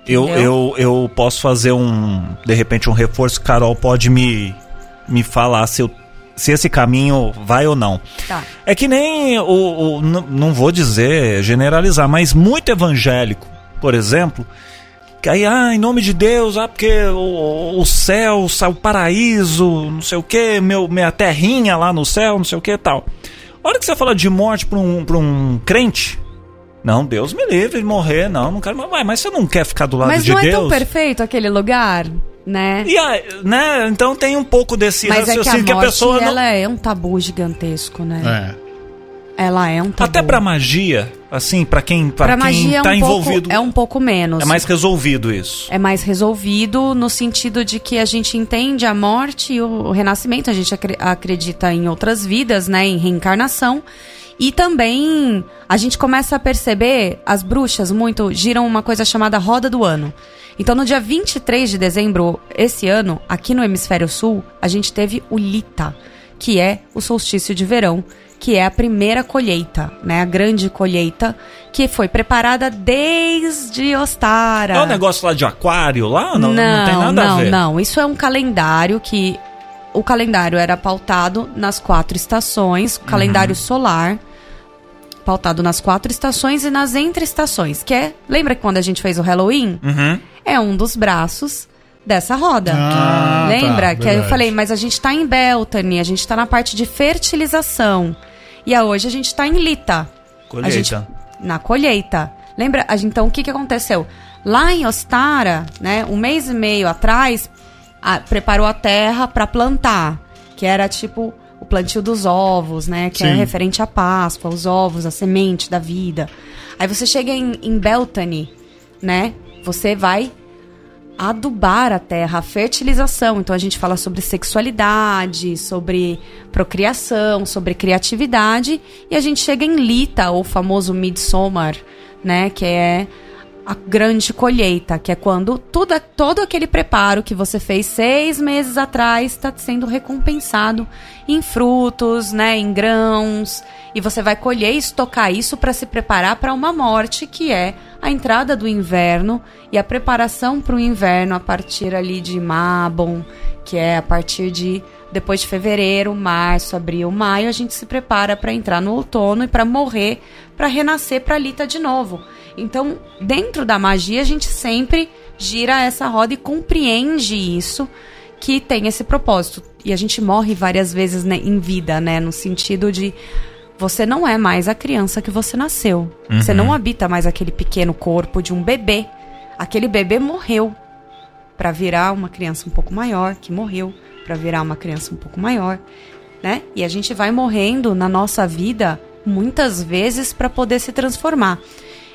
Eu, eu, eu posso fazer um, de repente, um reforço. Carol pode me, me falar se, eu, se esse caminho vai ou não. Tá. É que nem o, o- não vou dizer generalizar, mas muito evangélico, por exemplo, que aí, ah, em nome de Deus, ah, porque o, o céu, o paraíso, não sei o que, meu, minha terrinha lá no céu, não sei o que tal. A hora que você fala de morte pra um, pra um crente, não, Deus me livre de morrer, não, não quero mais. Ué, Mas você não quer ficar do lado Mas de não é Deus? tão perfeito aquele lugar, né? E aí, né? Então tem um pouco desse Mas é que a raciocínio que a, morte, pessoa não. ela é um tabu gigantesco, né? É. Ela é um tabu. Até pra magia, assim, pra quem, pra Pra quem magia tá é um, envolvido. pouco, é um pouco menos. É mais resolvido isso. é mais resolvido no sentido de que a gente entende a morte e o renascimento, a gente acre- acredita em outras vidas, né, em reencarnação. E também a gente começa a perceber, as bruxas muito giram uma coisa chamada roda do ano. Então no dia 23 de dezembro esse ano, aqui no hemisfério sul, a gente teve o Lita, que é o solstício de verão, que é a primeira colheita, né, a grande colheita que foi preparada desde Ostara. É o negócio lá de aquário lá? Não, não, tem nada não, a ver. não. Isso é um calendário que o calendário era pautado nas quatro estações, o calendário Uhum. solar pautado nas quatro estações e nas entre-estações, que é, lembra que quando a gente fez o Halloween? Uhum. É um dos braços dessa roda. Ah, lembra tá, que aí eu verdade. falei, mas a gente tá em Beltane, a gente tá na parte de fertilização. E a hoje a gente tá em Lita. Colheita. A gente, na colheita. Lembra? Então, o que, que aconteceu? Lá em Ostara, né, um mês e meio atrás, a- preparou a terra para plantar, que era tipo o plantio dos ovos, né, que é Sim. referente à Páscoa, os ovos, a semente da vida. Aí você chega em, em Beltane, né, você vai adubar a terra, a fertilização. Então a gente fala sobre sexualidade, sobre procriação, sobre criatividade. E a gente chega em Lita, ou famoso Midsommar, né? Que é a grande colheita, que é quando tudo, todo aquele preparo que você fez seis meses atrás está sendo recompensado em frutos, né, em grãos, e você vai colher e estocar isso para se preparar para uma morte que é a entrada do inverno e a preparação para o inverno a partir ali de Mabon, que é a partir de depois de fevereiro, março, abril, maio, a gente se prepara para entrar no outono e para morrer, para renascer para Lita de novo. Então, dentro da magia, a gente sempre gira essa roda e compreende isso que tem esse propósito. E a gente morre várias vezes né, em vida, né, no sentido de você não é mais a criança que você nasceu. Você não habita mais aquele pequeno corpo de um bebê. Aquele bebê morreu para virar uma criança um pouco maior, que morreu para virar uma criança um pouco maior, né? E a gente vai morrendo na nossa vida muitas vezes para poder se transformar.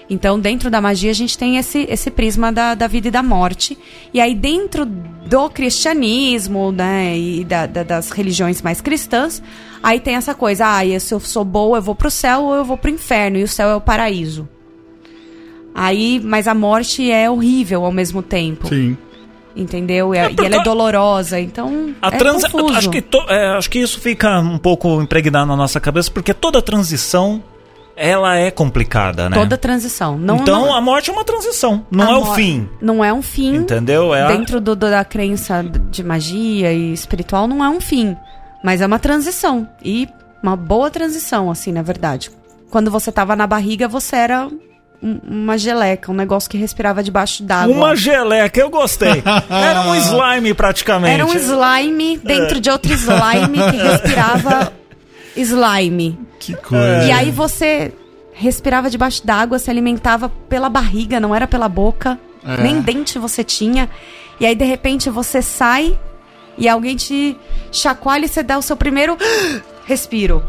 Então, dentro da magia, a gente tem esse, esse prisma da, da vida e da morte. E aí, dentro do cristianismo, né, e da- da- das religiões mais cristãs, aí tem essa coisa, ah, se eu sou boa, eu vou pro céu ou eu vou pro inferno, e o céu é o paraíso. Aí, mas a morte é horrível ao mesmo tempo, Sim. Entendeu? E, É, e ela é a- dolorosa, então A é transa, confuso. acho que to- é, acho que isso fica um pouco impregnado na nossa cabeça porque toda transição ela é complicada, né? Toda transição. Não, então não, a morte é uma transição, não a é o fim, Não é um fim. entendeu? É a- dentro do, do- da crença de magia e espiritual não é um fim, mas é uma transição e uma boa transição assim, na verdade. Quando você tava na barriga, você era uma geleca, um negócio que respirava debaixo d'água. Uma geleca, eu gostei. Era um slime praticamente. Era um slime dentro de outro slime que respirava slime. Que coisa. E aí você respirava debaixo d'água, se alimentava pela barriga, não era pela boca. É. Nem dente você tinha. E aí, de repente, você sai e alguém te chacoalha e você dá o seu primeiro respiro.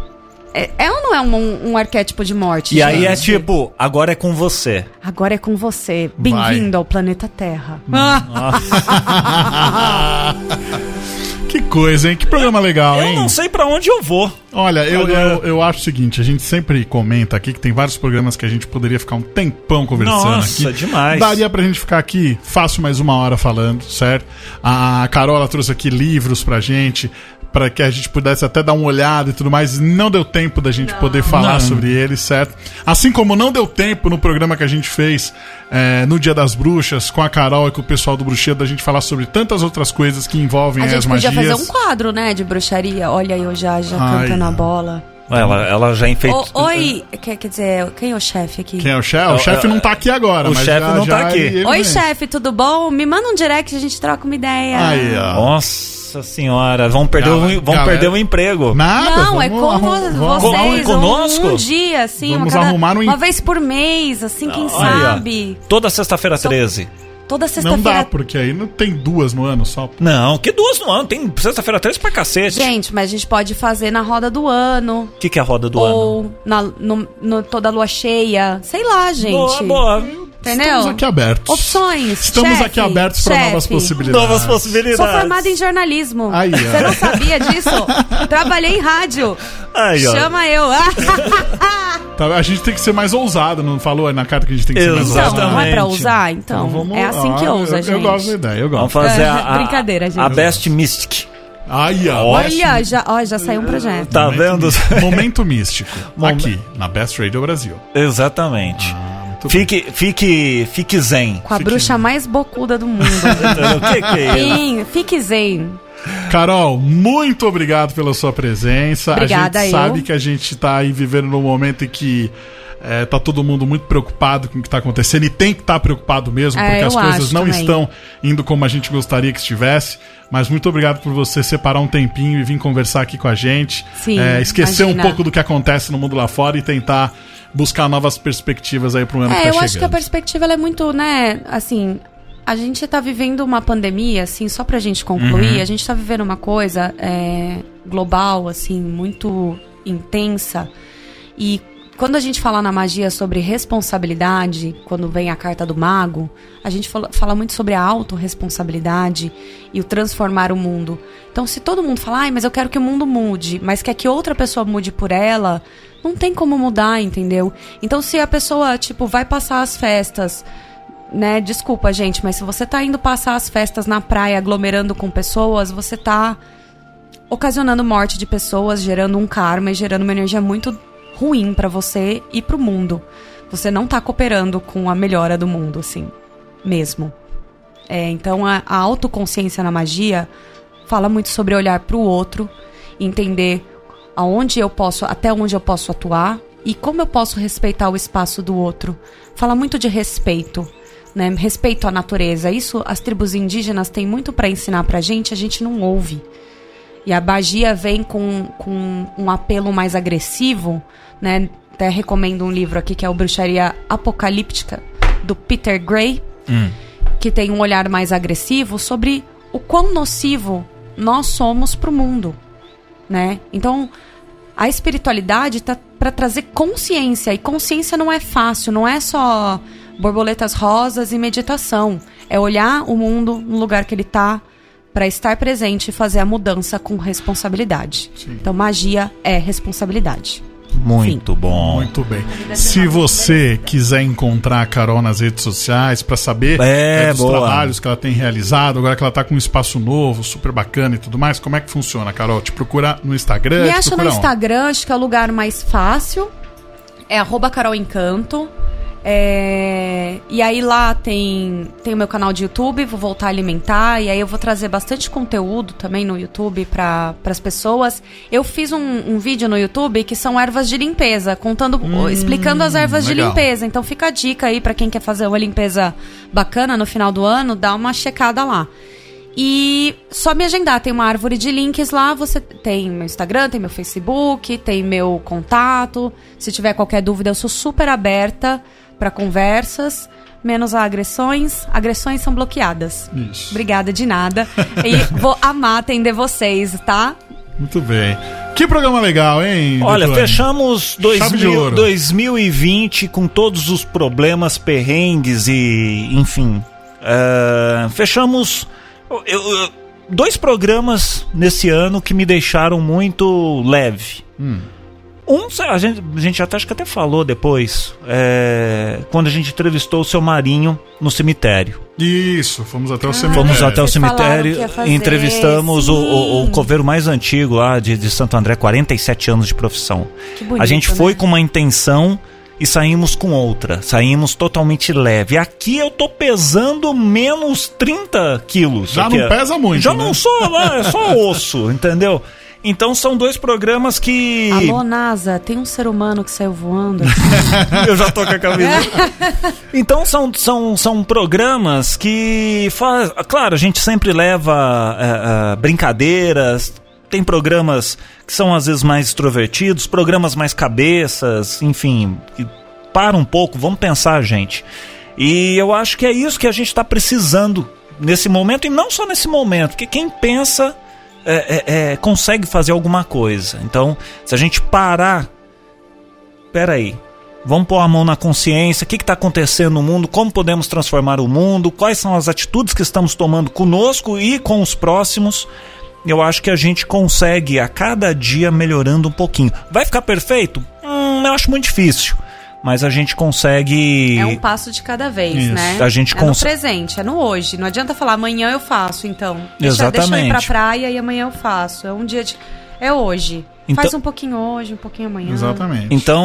É, é ou não é um, um arquétipo de morte? E aí é gente? tipo, agora é com você. Agora é com você. Bem-vindo ao planeta Terra. Que coisa, hein? Que programa legal, Eu hein? não sei pra onde eu vou. Olha, eu, eu, eu acho o seguinte, a gente sempre comenta aqui que tem vários programas que a gente poderia ficar um tempão conversando Nossa, aqui. demais. Daria pra gente ficar aqui fácil mais uma hora falando, certo? A Carola trouxe aqui livros pra gente, para que a gente pudesse até dar uma olhada e tudo mais. Não deu tempo da gente poder falar Não. sobre ele, certo? Assim como não deu tempo no programa que a gente fez é, no Dia das Bruxas, com a Carol e com o pessoal do Bruxedo, da gente falar sobre tantas outras coisas que envolvem A as gente podia magias. fazer um quadro, né, de bruxaria. Olha eu já, já Ai. cantando a bola. Ela, ela já enfeitou. Oi, quer, quer dizer, quem é o chefe aqui? Quem é o chefe? O chefe não tá aqui agora, o chefe já- não tá já aqui. ele Oi, chefe, tudo bom? Me manda um direct, a gente troca uma ideia. Aí, ó. Nossa senhora, vão perder, Galera, o, vão perder o emprego. Nada, Não, é vamos com arrum- vo- vamos- vocês, Vamos um- conosco? Um, dia, assim, Vamos uma, cada- arrumar um uma vez por mês, assim, quem Aí, ó. sabe? Toda sexta-feira 13. Toda Não dá, sexta-feira. porque aí não tem duas no ano só. Não, que duas no ano. Tem sexta-feira 13 pra cacete. Gente, mas a gente pode fazer na roda do ano. O que, que é a roda do ano? ou na, no, no- toda lua cheia. Sei lá, gente. Boa, boa. Entendeu? Estamos aqui abertos. Opções. Estamos chefe, aqui abertos para novas possibilidades. Novas possibilidades. Sou formada em jornalismo. Aí. Você não sabia disso? Trabalhei em rádio. Aí, ó. Chama eu. Tá, a gente tem que ser mais ousado, não falou na carta que a gente tem que ser mais Exatamente. ousado? Então, não é pra usar? Então, vamos- é assim que ah, ousa, eu, gente. Eu gosto da ideia, eu Vamos gosto. fazer a, a, Brincadeira, gente. a Best Mystic. Ó. Olha, já, ó, já saiu um projeto. Tá Momento vendo? místico. Momento místico. Aqui, na Best Radio Brasil. Exatamente. Ah, muito. Fique, fique, fique zen. Com a bruxa mais bocuda do mundo. Entendeu? O que, que é isso? Sim, fique zen. Carol, muito obrigado pela sua presença. Obrigada, a gente eu. sabe que a gente tá aí vivendo num momento em que é, tá todo mundo muito preocupado com o que tá acontecendo e tem que estar preocupado mesmo, É, porque as coisas não também. estão indo como a gente gostaria que estivesse. Mas muito obrigado por você separar um tempinho e vir conversar aqui com a gente. Sim, É, esquecer imagina. um pouco do que acontece no mundo lá fora e tentar buscar novas perspectivas aí pro ano que É, tá eu chegando. acho que a perspectiva é muito, né, assim, a gente tá vivendo uma pandemia, assim, só pra gente concluir, Uhum. a gente tá vivendo uma coisa é, global, assim, muito intensa. E quando a gente fala na magia sobre responsabilidade, quando vem a carta do mago, a gente fala, fala muito sobre a autorresponsabilidade e o transformar o mundo. Então, se todo mundo fala, ai, mas eu quero que o mundo mude, mas quer que outra pessoa mude por ela, não tem como mudar, entendeu? Então, se a pessoa, tipo, vai passar as festas, né? Desculpa, gente, mas se você tá indo passar as festas na praia aglomerando com pessoas, você tá ocasionando morte de pessoas, gerando um karma e gerando uma energia muito ruim pra você e pro mundo. Você não tá cooperando com a melhora do mundo, assim, mesmo. É, então a, a autoconsciência na magia fala muito sobre olhar pro outro, entender aonde eu posso, até onde eu posso atuar e como eu posso respeitar o espaço do outro. Fala muito de respeito, né? Respeito à natureza. Isso as tribos indígenas têm muito para ensinar pra gente, a gente não ouve. E a magia vem com, com um apelo mais agressivo, né? Até recomendo um livro aqui que é o Bruxaria Apocalíptica, do Peter Gray, que tem um olhar mais agressivo sobre o quão nocivo nós somos pro mundo, né? Então, a espiritualidade tá para trazer consciência, e consciência não é fácil, não é só borboletas rosas e meditação. É olhar o mundo no lugar que ele tá para estar presente e fazer a mudança com responsabilidade. Então, magia é responsabilidade. Muito bom. Muito bem. Se você quiser encontrar a Carol nas redes sociais pra saber É, eh, dos boa. trabalhos que ela tem realizado, agora que ela tá com um espaço novo, super bacana e tudo mais, como é que funciona, Carol? Te procura no Instagram? Me acha no procura onde? Instagram, acho que é o lugar mais fácil. É arroba Carol Encanto. É, E aí lá tem, tem o meu canal de YouTube, vou voltar a alimentar. E aí eu vou trazer bastante conteúdo também no YouTube para as pessoas. Eu fiz um, um vídeo no YouTube que são ervas de limpeza, contando, explicando as ervas de legal. limpeza. Então fica a dica aí para quem quer fazer uma limpeza bacana no final do ano, dá uma checada lá. E só me agendar, tem uma árvore de links lá, você tem meu Instagram, tem meu Facebook, tem meu contato. Se tiver qualquer dúvida, eu sou super aberta para conversas, menos a agressões. Agressões são bloqueadas. Isso. Obrigada de nada. E vou amar atender vocês, tá? Muito bem. Que programa legal, hein? Olha, doutor? fechamos 2000, ouro. 2020 com todos os problemas, perrengues e, enfim. é, fechamos eu- eu- dois programas nesse ano que me deixaram muito leve. Um, a gente, a gente até, acho que até falou depois, é, quando a gente entrevistou o seu Marinho no cemitério. Isso, fomos até o cemitério. Fomos até o cemitério e entrevistamos o, o, o sim. coveiro mais antigo lá de, de Santo André, 47 anos de profissão. Que bonito, a gente foi né? com uma intenção e saímos com outra. Saímos totalmente leve. Aqui eu tô pesando menos 30 quilos. Já não é- pesa muito, Já né? não sou lá, é só osso, entendeu? Então são dois programas que. Alô, NASA, tem um ser humano que saiu voando. Eu já tô com a camisa. então são, são, são programas que faz, claro, a gente sempre leva é, é, brincadeiras. Tem programas que são às vezes mais extrovertidos, programas mais cabeças, enfim, para um pouco, vamos pensar, gente. E eu acho que é isso que a gente está precisando nesse momento, e não só nesse momento, porque quem pensa é, é, é, consegue fazer alguma coisa. Então, se a gente parar peraí, vamos pôr a mão na consciência, o que está acontecendo no mundo, como podemos transformar o mundo, quais são as atitudes que estamos tomando conosco e com os próximos. Eu acho que a gente consegue a cada dia melhorando um pouquinho. Vai ficar perfeito? Hum, eu acho muito difícil. Mas a gente consegue. É um passo de cada vez, Isso. né? A gente é no cons- presente, é no hoje. Não adianta falar amanhã eu faço, então. Deixa, deixa eu ir Exatamente. pra praia e amanhã eu faço. É um dia de. É hoje. Então- Faz um pouquinho hoje, um pouquinho amanhã. Exatamente. Então,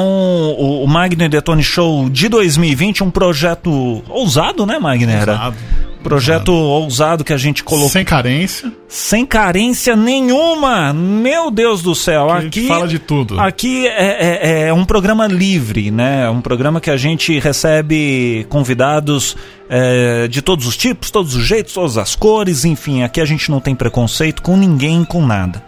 o, o Magner Detone Show de 2020, um projeto ousado, né, Magner? Era? Ousado. Projeto ousado que a gente colocou Sem carência. sem carência nenhuma. Meu Deus do céu. a gente aqui fala de tudo. Aqui é, é- é um programa livre, né? É um programa que a gente recebe convidados é, de todos os tipos, todos os jeitos, todas as cores, enfim. Aqui a gente não tem preconceito com ninguém, com nada.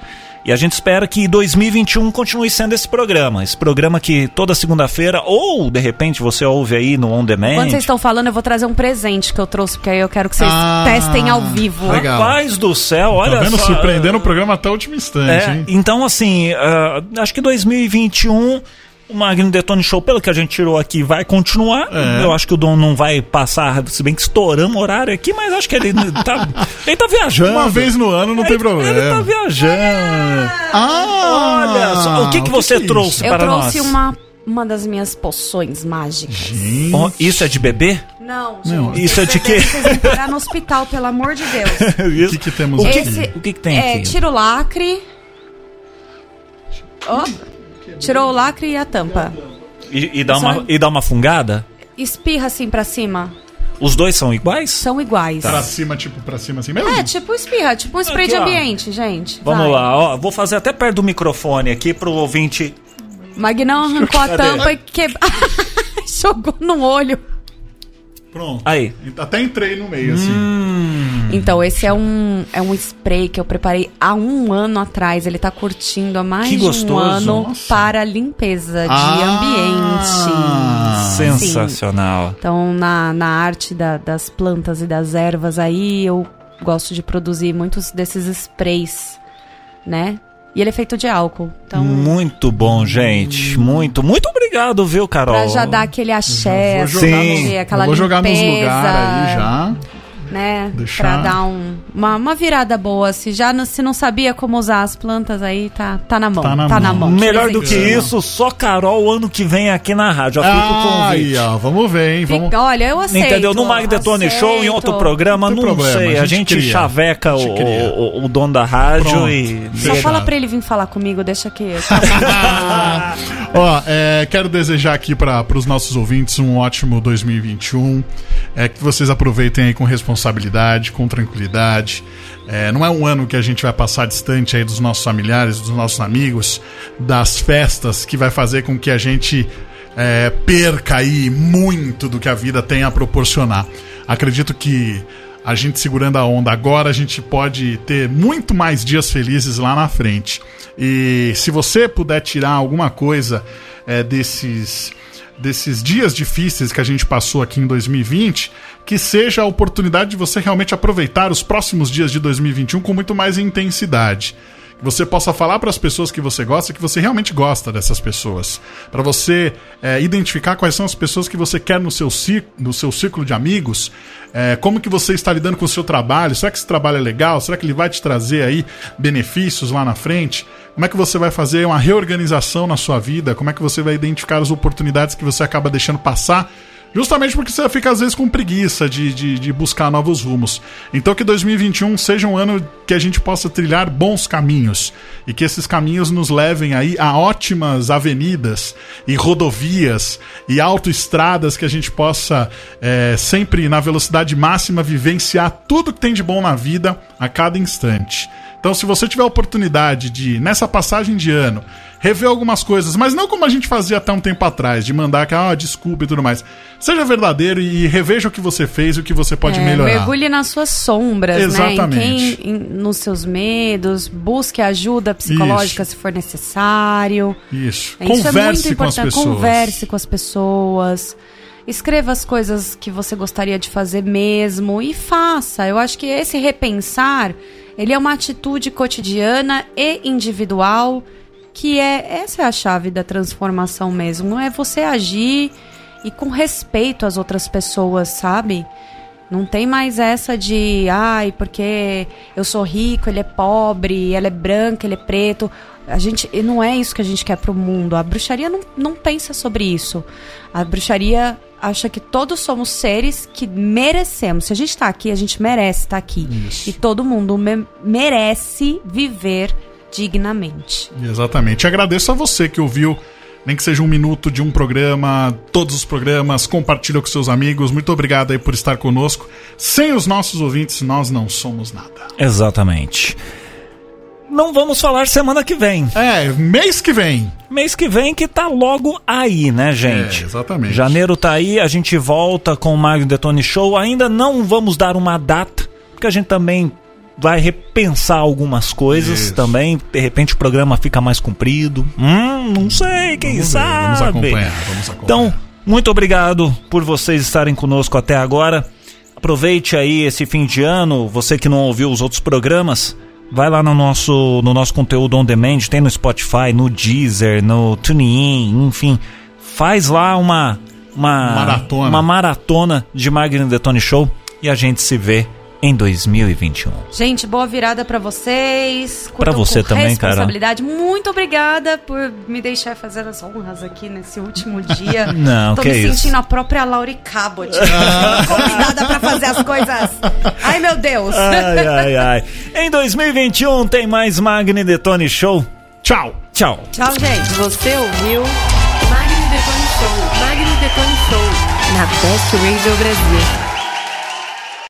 E a gente espera que 2021 continue sendo esse programa. Esse programa que toda segunda-feira, ou de repente você ouve aí no On Demand. Enquanto vocês estão falando, eu vou trazer um presente que eu trouxe, porque aí eu quero que vocês Ah, testem ao vivo. legal. Paz do céu, olha tá vendo? só. Surpreendendo o programa até o último instante, É, hein? então, assim, ah, acho que 2021, o Magno Detone Show, pelo que a gente tirou aqui, vai continuar. É. Eu acho que o Dom não vai passar, se bem que estouramos o horário aqui, mas acho que ele tá, ele tá viajando. Uma vez no ano não tem Ele- problema. Ele tá viajando. Ah! Olha só, o que que você é trouxe? isso? Eu para trouxe nós. uma, uma das minhas poções mágicas. Gente. Ó, isso é de bebê? Não, Não, gente. Isso é de quê? Vocês vão parar no hospital, pelo amor de Deus. O que, que temos O que- aqui? Esse o que que tem é, aqui? Tira o lacre. Ó, tirou o lacre e a tampa. E, e dá uma, e dá uma fungada? Espirra assim pra cima. Os dois são iguais? São iguais. Pra cima, tipo, pra cima assim mesmo? É, tipo espirra, tipo um spray Aqui, de ó. ambiente, gente. Vamos Vai. lá, ó. Vou fazer até perto do microfone aqui pro ouvinte. Magnão arrancou a Cadê? tampa e quebrou. Jogou no olho. Pronto. Aí. Até entrei no meio, assim. Hum. Então, esse é um, é um spray que eu preparei há um ano atrás. Ele tá curtindo há mais Que de um ano Nossa. para limpeza de Ah. ambiente. Sensacional. Então, na, na arte da- das plantas e das ervas aí, eu gosto de produzir muitos desses sprays, né? E ele é feito de álcool. Então, Muito bom, gente. Muito, muito obrigado, viu, Carol? pra já dar aquele axé, Vou assim, jogar, Sim. nos, aquela vou jogar nos limpeza, lugares aí já. Né? Deixar- Pra dar um, uma, uma virada boa. Se já não, se não sabia como usar as plantas, aí tá, tá na mão. Tá Tá na na, mão. mão. Melhor do que isso, só Carol ano que vem aqui na rádio. Já fica o aí, ó, vamos ver, hein? Vamos... Fica- olha, eu aceito. Entendeu? No Magdetone aceito. Show, em outro programa, Não não, problema, sei. a A gente gente, cria. chaveca A o, gente cria. o, o dono da rádio Pronto. e. Só Deixa. fala pra ele vir falar comigo, deixa que. Ó, é, quero desejar aqui para os nossos ouvintes um ótimo 2021. É, que vocês aproveitem aí com responsabilidade, com tranquilidade. É, não é um ano que a gente vai passar distante aí dos nossos familiares, dos nossos amigos, das festas, que vai fazer com que a gente é, perca aí muito do que a vida tem a proporcionar. Acredito que a gente segurando a onda agora, a gente pode ter muito mais dias felizes lá na frente. E se você puder tirar alguma coisa é, desses, desses dias difíceis que a gente passou aqui em 2020, que seja a oportunidade de você realmente aproveitar os próximos dias de 2021 com muito mais intensidade. Que você possa falar para as pessoas que você gosta que você realmente gosta dessas pessoas. Para você é, identificar quais são as pessoas que você quer no seu, no seu círculo de amigos. É, como que você está lidando com o seu trabalho? Será que esse trabalho é legal? Será que ele vai te trazer aí benefícios lá na frente? Como é que você vai fazer uma reorganização na sua vida? Como é que você vai identificar as oportunidades que você acaba deixando passar Justamente porque você fica às vezes com preguiça de, de, de, buscar novos rumos. Então que 2021 seja um ano que a gente possa trilhar bons caminhos e que esses caminhos nos levem aí a ótimas avenidas e rodovias e autoestradas que a gente possa é, sempre na velocidade máxima vivenciar tudo que tem de bom na vida a cada instante. Então, se você tiver a oportunidade de, nessa passagem de ano, rever algumas coisas, mas não como a gente fazia até um tempo atrás, de mandar que, ah, desculpa e tudo mais. Seja verdadeiro e reveja o que você fez e o que você pode é, melhorar. Mergulhe nas suas sombras, Exatamente. né? Em quem, em, nos seus medos, busque ajuda psicológica Isso. se for necessário. Isso. É, Converse é muito com as pessoas. Converse com as pessoas. Escreva as coisas que você gostaria de fazer mesmo e faça. Eu acho que esse repensar ele é uma atitude cotidiana e individual que é essa é a chave da transformação mesmo. Não é você agir e com respeito às outras pessoas, sabe? Não tem mais essa de, ai, porque eu sou rico, ele é pobre, ela é branca, ele é preto. A gente, não é isso que a gente quer pro mundo. A bruxaria não, não pensa sobre isso. A bruxaria acha que todos somos seres que merecemos. Se a gente está aqui, a gente merece estar tá aqui. Isso. E todo mundo me merece viver dignamente. Exatamente. Agradeço a você que ouviu, nem que seja um minuto de um programa, todos os programas, compartilha com seus amigos. Muito obrigado aí por estar conosco. Sem os nossos ouvintes, nós não somos nada. Exatamente não vamos falar semana que vem. É, mês que vem. Mês que vem que tá logo aí, né, gente? É, exatamente. Janeiro tá aí, a gente volta com o Mario Detone Show. Ainda não vamos dar uma data, porque a gente também vai repensar algumas coisas Isso. também. De repente o programa fica mais comprido. Hum, não sei, quem vamos sabe. Ver, vamos acompanhar, vamos acompanhar. Então, muito obrigado por vocês estarem conosco até agora. Aproveite aí esse fim de ano, você que não ouviu os outros programas Vai lá no nosso, no nosso conteúdo on demand, tem no Spotify, no Deezer, no TuneIn, enfim. Faz lá uma, uma maratona, uma maratona de Magno Detone Show e a gente se vê em 2021. Gente, boa virada para vocês. Para você também, cara. Muito obrigada por me deixar fazer as honras aqui nesse último dia. Não, Tô que me isso. sentindo a própria Laura Cabot. convidada para fazer as coisas. Ai, meu Deus. Ai, ai, ai. Em 2021 tem mais Magni Detone Show. Tchau. Tchau. Tchau, gente. Você ouviu Magni Detone Show. Magni Detone Show. Na Best Radio Brasil.